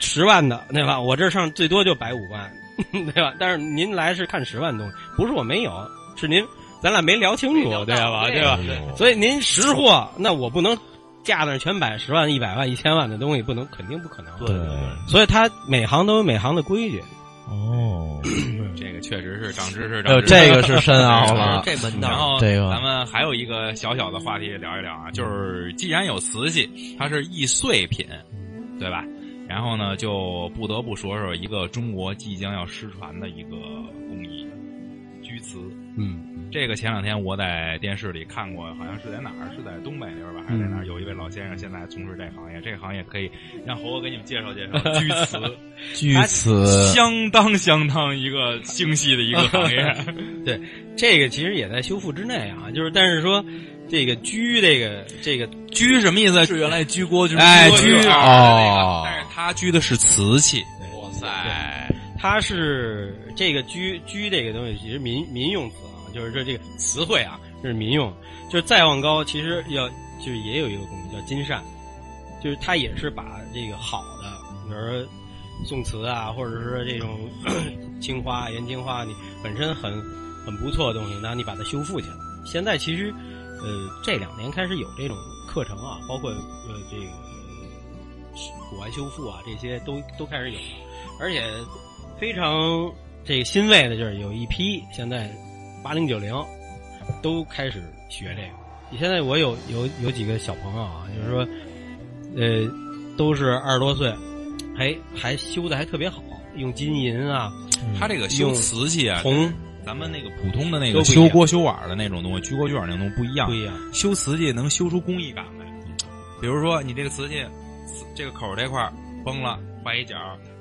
十万的，对吧？我这上最多就摆五万，(laughs) 对吧？但是您来是看十万东西，不是我没有，是您咱俩没聊清楚，对吧？对吧？所以您识货，那我不能架子上全摆十万、一百万、一千万的东西，不能，肯定不可能。对，所以他每行都有每行的规矩。哦，(clears throat) 这个确实是长知识。这个是深奥了，(laughs) 这门道然后这个咱们还有一个小小的话题聊一聊啊，就是既然有瓷器，它是易碎品，对吧？然后呢，就不得不说说一个中国即将要失传的一个工艺——居瓷。嗯，这个前两天我在电视里看过，好像是在哪儿？是在东北那边吧，还是在哪儿？有一位老先生现在从事这行业，这个行业可以让猴哥给你们介绍介绍 (laughs) 居瓷，(laughs) 居瓷，相当相当一个精细的一个行业。(laughs) 对这个其实也在修复之内啊，就是但是说这个居这个这个居什么意思？是原来居锅就是哎，居哦但是他居的是瓷器。哇塞！他是这个居居这个东西，其实民民用词啊，就是说这个词汇啊，这是民用。就是再往高，其实要就是也有一个工艺叫金扇，就是它也是把这个好的比如说宋词啊，或者是这种 (coughs) 青花、元青花，你本身很很不错的东西，那你把它修复起来。现在其实，呃，这两年开始有这种课程啊，包括呃这个古玩修复啊，这些都都开始有了，而且非常这个欣慰的就是有一批现在八零九零都开始学这个。现在我有有有几个小朋友啊，就是说，呃，都是二十多岁，还还修的还特别好，用金银啊，他这个修瓷器啊，铜咱们那个普通的那个修锅修碗的那种东西，居锅居碗那种东西不一样。不一样。修瓷器能修出工艺感来。比如说你这个瓷器，这个口这块崩了，坏一角，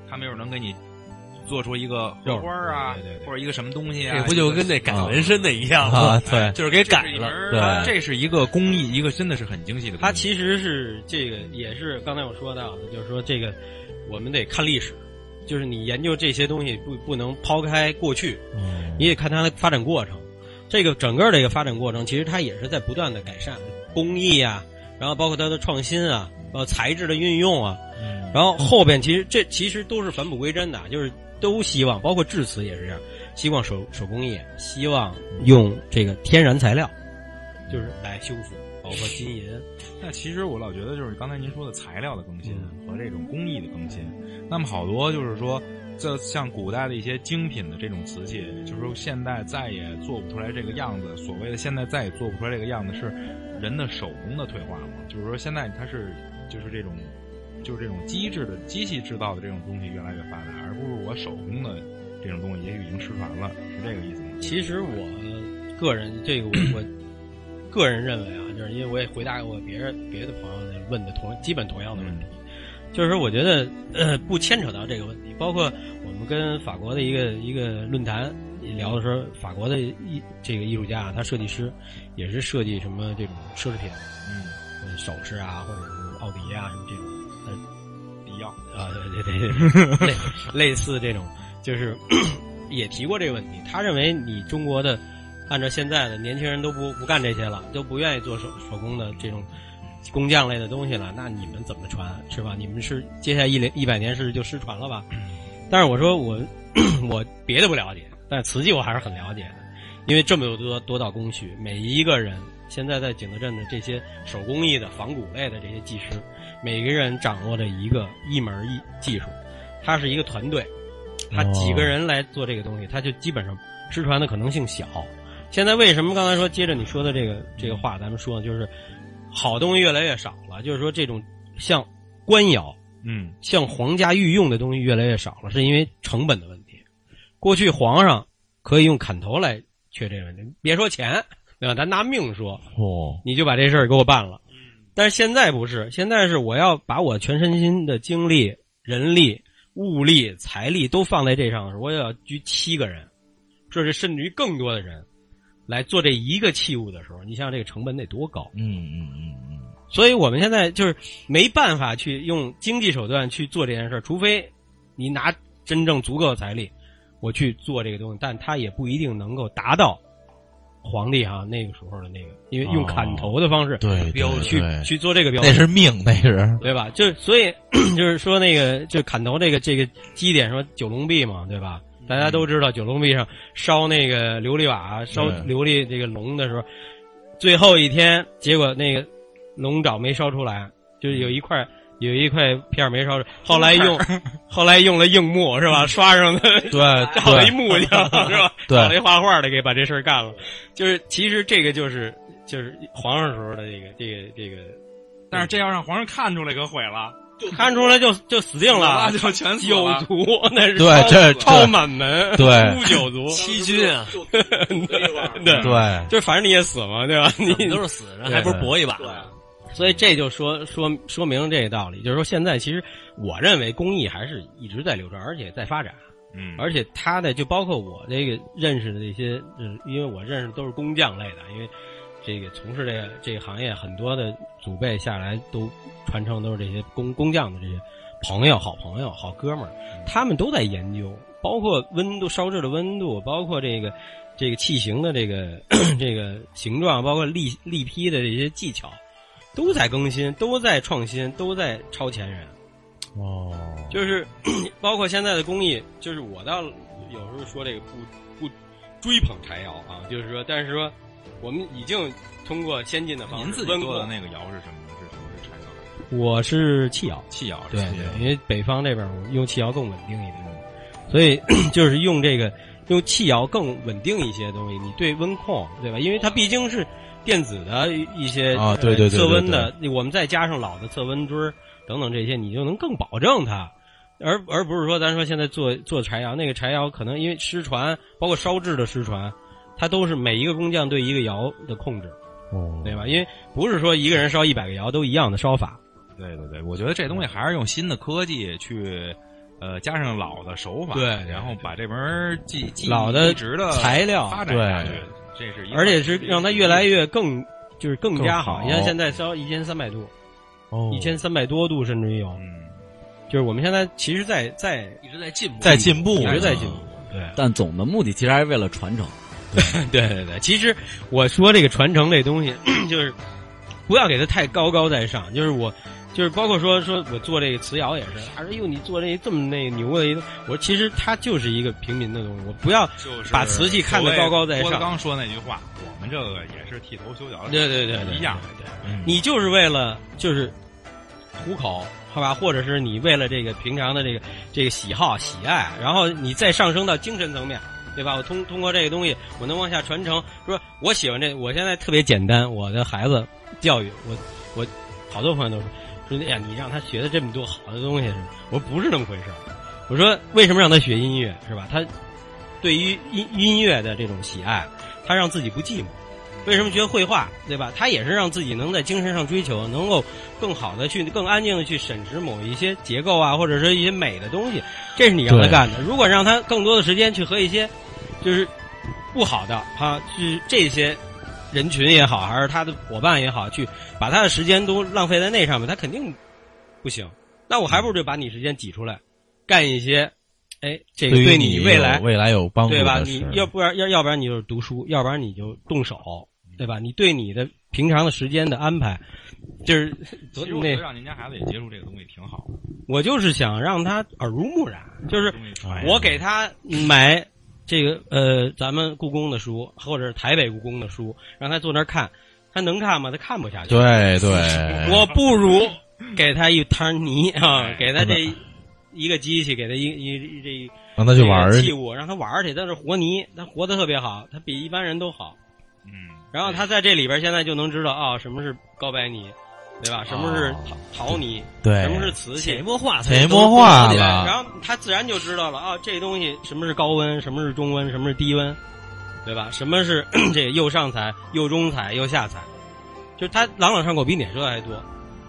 他没准能给你做出一个荷花儿啊，对对对或者一个什么东西啊。这不就跟那改纹身的一样啊吗？对就是给改了。这是一门儿对这是一个工艺，一个真的是很精细的。它其实是这个，也是刚才我说到的，就是说这个我们得看历史，就是你研究这些东西不不能抛开过去，嗯你得看它的发展过程。这个整个这个发展过程，其实它也是在不断的改善工艺啊，然后包括它的创新啊，呃材质的运用啊，嗯然后后边其实这其实都是返璞归真的，就是都希望，包括制瓷也是这样，希望手手工业，希望用这个天然材料，就是来修复，包括金银。(laughs) 那其实我老觉得就是刚才您说的材料的更新嗯和这种工艺的更新，那么好多就是说，这像古代的一些精品的这种瓷器，就是说现在再也做不出来这个样子。所谓的现在再也做不出来这个样子，是人的手工的退化嘛？就是说现在它是就是这种就是这种机制的机器制造的这种东西越来越发达，而不是我手工的这种东西也许已经失传了，是这个意思吗？其实我个人这个我我个人认为啊，就是因为我也回答过别人别的朋友问的同基本同样的问题，就是说我觉得呃不牵扯到这个问题，包括我们跟法国的一个一个论坛聊的时候，法国的艺这个艺术家他设计师也是设计什么这种奢侈品，嗯，呃首饰啊或者是奥迪啊什么这种，啊，对对对对，(laughs) 类类似这种，就是也提过这个问题。他认为你中国的按照现在的年轻人都不不干这些了，都不愿意做手手工的这种工匠类的东西了，那你们怎么传是吧？你们是接下来一连一百年是就失传了吧？但是我说我 (clears throat) 我别的不了解，但是瓷器我还是很了解的，因为这么多多道工序，每一个人现在在景德镇的这些手工艺的仿古类的这些技师，每个人掌握着一个一门一技术，他是一个团队，他几个人来做这个东西，他就基本上失传的可能性小。现在为什么刚才说接着你说的这个这个话，咱们说的就是好东西越来越少了，就是说这种像官窑。嗯像皇家御用的东西越来越少了，是因为成本的问题。过去皇上可以用砍头来缺这个问题，别说钱，对吧？咱拿命说，哦，你就把这事儿给我办了。但是现在不是，现在是我要把我全身心的精力、人力、物力、财力都放在这上的时候，我也要聚七个人，这是甚至于更多的人来做这一个器物的时候，你想想这个成本得多高？嗯嗯嗯嗯，所以我们现在就是没办法去用经济手段去做这件事儿，除非你拿真正足够的财力，我去做这个东西，但它也不一定能够达到皇帝啊那个时候的那个，因为用砍头的方式对，标去去做这个标那是命，那是对吧？就所以 (clears throat) 就是说那个就砍头这个这个基点说九龙壁嘛，对吧？大家都知道九龙壁上烧那个琉璃瓦、烧琉璃这个龙的时候，最后一天结果那个龙爪没烧出来，就是有一块有一块片儿没烧着，后来用 (laughs) 后来用了硬木是吧？刷上的对。找了一木匠是吧？对。找了一画画的给把这事儿干了，就是其实这个就是就是皇上时候的这个这个这个。但是这要让皇上看出来，可毁了，看出来就就死定了，就全死九了。族那是对这这。超满门，对。诛九族七军啊，(laughs) 对，对，就反正你也死嘛，对吧？你都是死人，还不是搏一把？所以这就说说说明这个道理，就是说现在其实我认为工艺还是一直在流转，而且在发展，嗯，而且它的就包括我这个认识的这些，呃，因为我认识都是工匠类的，因为这个从事这个这个行业很多的祖辈下来都传承都是这些工工匠的这些朋友、好朋友、好哥们儿，他们都在研究，包括温度烧制的温度，包括这个这个器型的这个 (coughs) 这个形状，包括立立劈的这些技巧，都在更新，都在创新，都在超前人。哦，就是 (clears throat) 包括现在的工艺，就是我倒有时候说这个不不追捧柴窑啊，就是说，但是说我们已经通过先进的方式，您自己温控做的那个窑是什么？是什么是柴窑？我是气窑，气窑，对对，因为北方这边我用气窑更稳定一点，所以 (clears throat) 就是用这个用气窑更稳定一些东西。你对温控，对吧？因为它毕竟是电子的一些啊对对对对测温的，我们再加上老的测温锥儿等等这些，你就能更保证它。而而不是说咱说现在做做柴窑，那个柴窑可能因为失传，包括烧制的失传，它都是每一个工匠对一个窑的控制，哦，对吧？因为不是说一个人烧一百个窑都一样的烧法，对对对，我觉得这东西还是用新的科技去，呃，加上老的手法，对然后把这门技技老的一直的材料发展下去对，这是一而且是让它越来越更就是更加好你看现在烧一千三百度，哦，一千三百多度甚至于有，嗯，就是我们现在其实在在一直在进步，在进步，一直在进步。对但总的目的其实还是为了传承。(laughs) 对对对，其实我说这个传承这东西，(clears throat) 就是不要给它太高高在上。就是我，就是包括说说我做这个瓷窑也是，他说哟你做这这么那牛的一个，我说其实它就是一个平民的东西，我不要就是把瓷器看得高高在上郭德纲说那句话，我们这个也是剃头修脚的，对对对对一样，对你就是为了就是糊口，好吧？或者是你为了这个平常的这个这个喜好喜爱，然后你再上升到精神层面，对吧？我通通过这个东西，我能往下传承。说我喜欢这，我现在特别简单，我的孩子教育我，我好多朋友都说说哎呀，你让他学的这么多好的东西，是吧我说不是那么回事儿。我说为什么让他学音乐，是吧？他对于音音乐的这种喜爱，他让自己不寂寞。为什么学绘画，对吧？他也是让自己能在精神上追求，能够更好的去、更安静的去审视某一些结构啊，或者说一些美的东西，这是你让他干的。如果让他更多的时间去和一些就是不好的啊，去这些人群也好，还是他的伙伴也好，去把他的时间都浪费在那上面，他肯定不行。那我还不如就把你时间挤出来，干一些，哎，这个对你未来有未来有帮助对吧？你要不然要要不然你就是读书，要不然你就动手，对吧？你对你的平常的时间的安排，就是那其实我觉得让您家孩子也接触这个东西挺好，我就是想让他耳濡目染，就是我给他买这个呃咱们故宫的书，或者是台北故宫的书，让他坐那儿看，他能看吗？他看不下去。对对，(laughs) 我不如给他一滩泥啊哎，给他这一个机器，给他一一这让他去玩儿器物，让他玩儿去，但是活泥，他活得特别好，他比一般人都好。嗯，然后他在这里边现在就能知道啊、什么是高白泥，对吧？什么是陶陶泥，对什么是瓷器潜移。默化，潜移默化对，了，然后他自然就知道了啊，这东西什么是高温，什么是中温，什么是低温，对吧？什么是 (clears throat) 这个右上彩、右中彩、右下彩，就是他朗朗上口比你说的还多。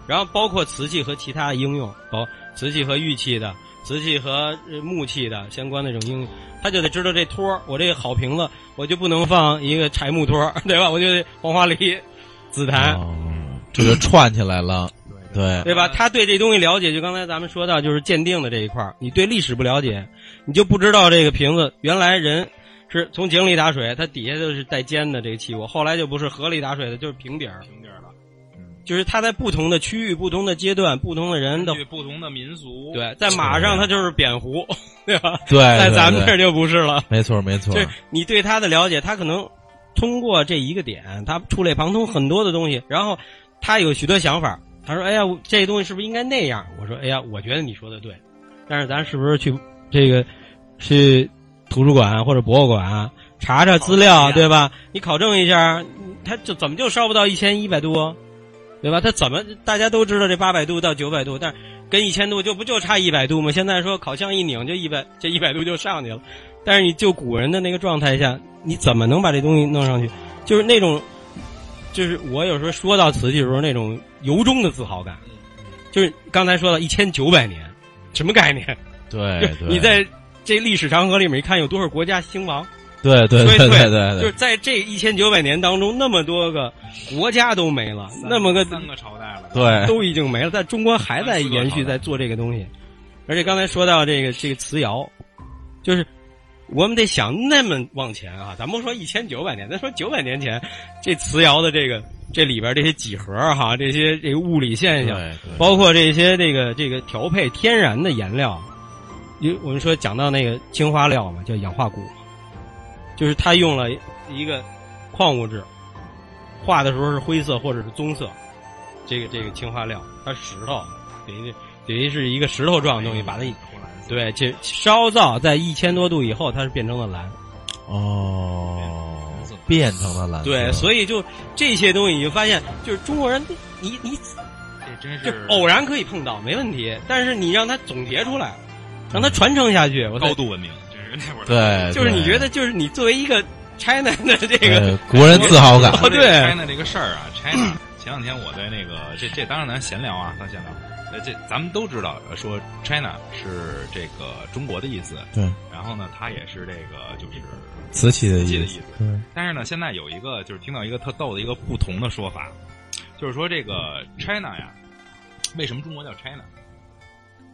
然后包括瓷器和其他的应用，包瓷器和玉器的、瓷器和呃木器的相关的这种应用，他就得知道这托儿，我这个好瓶子，我就不能放一个柴木托儿，(laughs) 对吧？我就得黄花梨、紫檀，哦这就串起来了，对对吧？他对这东西了解，就刚才咱们说到，就是鉴定的这一块儿你对历史不了解，你就不知道这个瓶子原来人是从井里打水，它底下就是带尖的这个器物，后来就不是河里打水的，就是平底儿，平底儿了，嗯，就是它在不同的区域、不同的阶段、不同的人的不同的民俗，对，在马上它就是扁壶，(laughs) 对吧？对，在对对咱们这儿就不是了，没错没错就，是你对它的了解，他可能通过这一个点，他触类旁通很多的东西，然后他有许多想法。他说：“哎呀，这东西是不是应该那样？”我说：“哎呀，我觉得你说的对，但是咱是不是去这个去图书馆或者博物馆查查资料，对吧？你考证一下，他就怎么就烧不到一千一百度，对吧？他怎么大家都知道这八百度到九百度，但是跟一千度就不就差一百度吗？现在说烤箱一拧就一百，这一百度就上去了。但是你就古人的那个状态下，你怎么能把这东西弄上去？就是那种，就是我有时候说到瓷器的时候，那种由衷的自豪感。就是刚才说到一千九百年，什么概念？对对，你在这历史长河里面，一看有多少国家兴亡？对对对对对对，就是在这一千九百年当中，那么多个国家都没了，那么个三个朝代了，对都已经没了，在中国还在延续，在做这个东西。而且刚才说到这个这个瓷窑，就是我们得想那么往前啊，咱不说一千九百年，咱说九百年前，这瓷窑的这个这里边这些几何哈，这些这个物理现象，包括这些这个这个调配天然的颜料，有我们说讲到那个青花料嘛，叫氧化钴，就是它用了一个矿物质，画的时候是灰色或者是棕色，这个这个青花料，它石头等于等于是一个石头状的东西，把它。对，这烧造在一千多度以后，它是变成了蓝。哦，变成了蓝。对，所以就这些东西，你就发现，就是中国人，你你，这真是偶然可以碰到，没问题。但是你让他总结出来，让他传承下去，高度文明，这是那会儿。对，就是你觉得，就是你作为一个 China 的这个国人自豪感。对 China 这个事儿啊，China。前两天我在那个，这这当然咱闲聊啊，咱闲聊。这咱们都知道，说 China 是这个中国的意思。对。然后呢，它也是这个就是瓷器的意思。对。但是呢，现在有一个就是听到一个特逗的一个不同的说法，就是说这个 China 呀，为什么中国叫 China？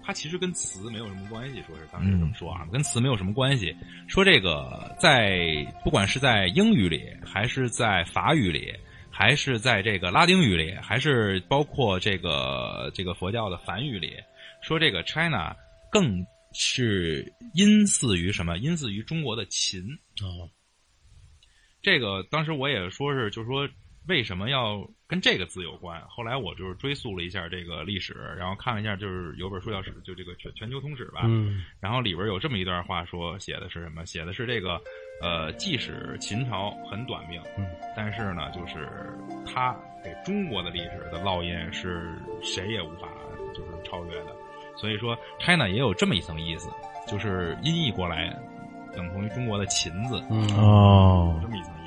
它其实跟瓷没有什么关系，说是当时这么说啊，跟瓷没有什么关系。说这个在不管是在英语里还是在法语里。还是在这个拉丁语里，还是包括这个这个佛教的梵语里，说这个 China 更是因似于什么？因似于中国的秦。哦，这个当时我也说是，就是说为什么要跟这个字有关？后来我就是追溯了一下这个历史，然后看了一下，就是有本书叫《史》，就这个全全球通史吧。嗯。然后里边有这么一段话，说写的是什么？写的是这个。呃，即使秦朝很短命，嗯，但是呢，就是他给中国的历史的烙印是谁也无法就是超越的。所以说，China 也有这么一层意思，就是音译过来等同于中国的秦字，嗯哦，这么一层意思在。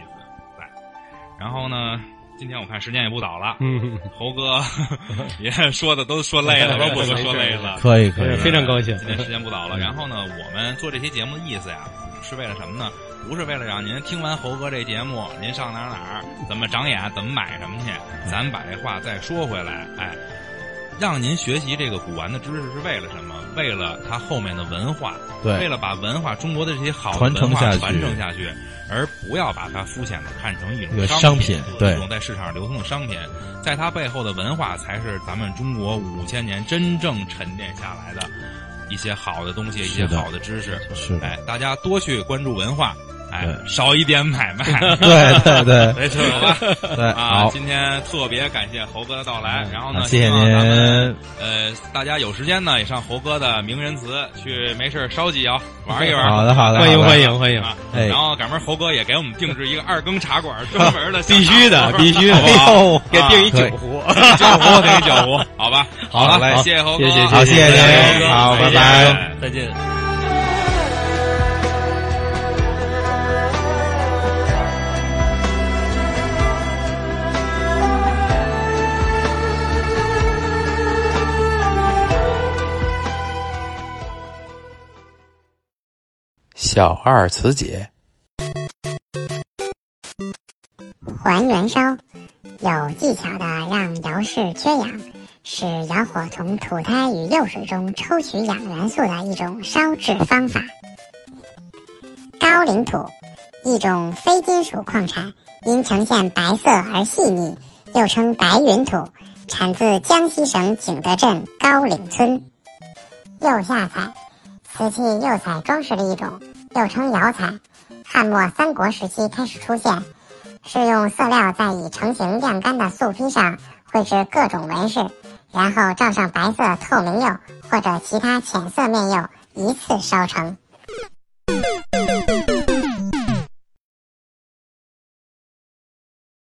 然后呢，今天我看时间也不早了，嗯，猴哥 (laughs) 也说的都说累了，(laughs) 都不说累了，可以可以，非常高兴。今天时间不早了，然后呢，我们做这些节目的意思呀，是为了什么呢？不是为了让您听完猴哥这节目，您上哪哪儿怎么长眼，怎么买什么去？咱把这话再说回来，哎，让您学习这个古玩的知识是为了什么？为了它后面的文化，对，为了把文化中国的这些好传承下去，传承下去，而不要把它肤浅的看成一种商品，对，一种在市场上流通的商品，在它背后的文化才是咱们中国五千年真正沉淀下来的一些好的东西，一些好的知识。是，哎，大家多去关注文化。哎，少一点买卖，对 (laughs) 对对，(laughs) 没错吧？对，好，今天特别感谢猴哥的到来，然后呢，谢谢您。呃，大家有时间呢，也上猴哥的名人祠去，没事烧几窑，玩一玩。好的好的，欢迎欢迎欢迎。然后赶明猴哥也给我们定制一个二更茶馆，专门的，(laughs) 必须的，必须的，给定一酒壶，酒壶给酒壶，好吧？好嘞，谢谢猴哥，好，谢谢您，好，拜拜，再见。小二慈解，还原烧有技巧的让窑室缺氧，使窑火从土胎与釉水中抽取氧元素的一种烧制方法。高岭土，一种非金属矿产，因呈现白色而细腻，又称白云土，产自江西省景德镇高岭村。釉下彩，瓷器釉彩装饰的一种。又称窑彩，汉末三国时期开始出现，是用色料在已成型晾干的素坯上绘制各种纹饰，然后罩上白色透明釉或者其他浅色面釉，一次烧成。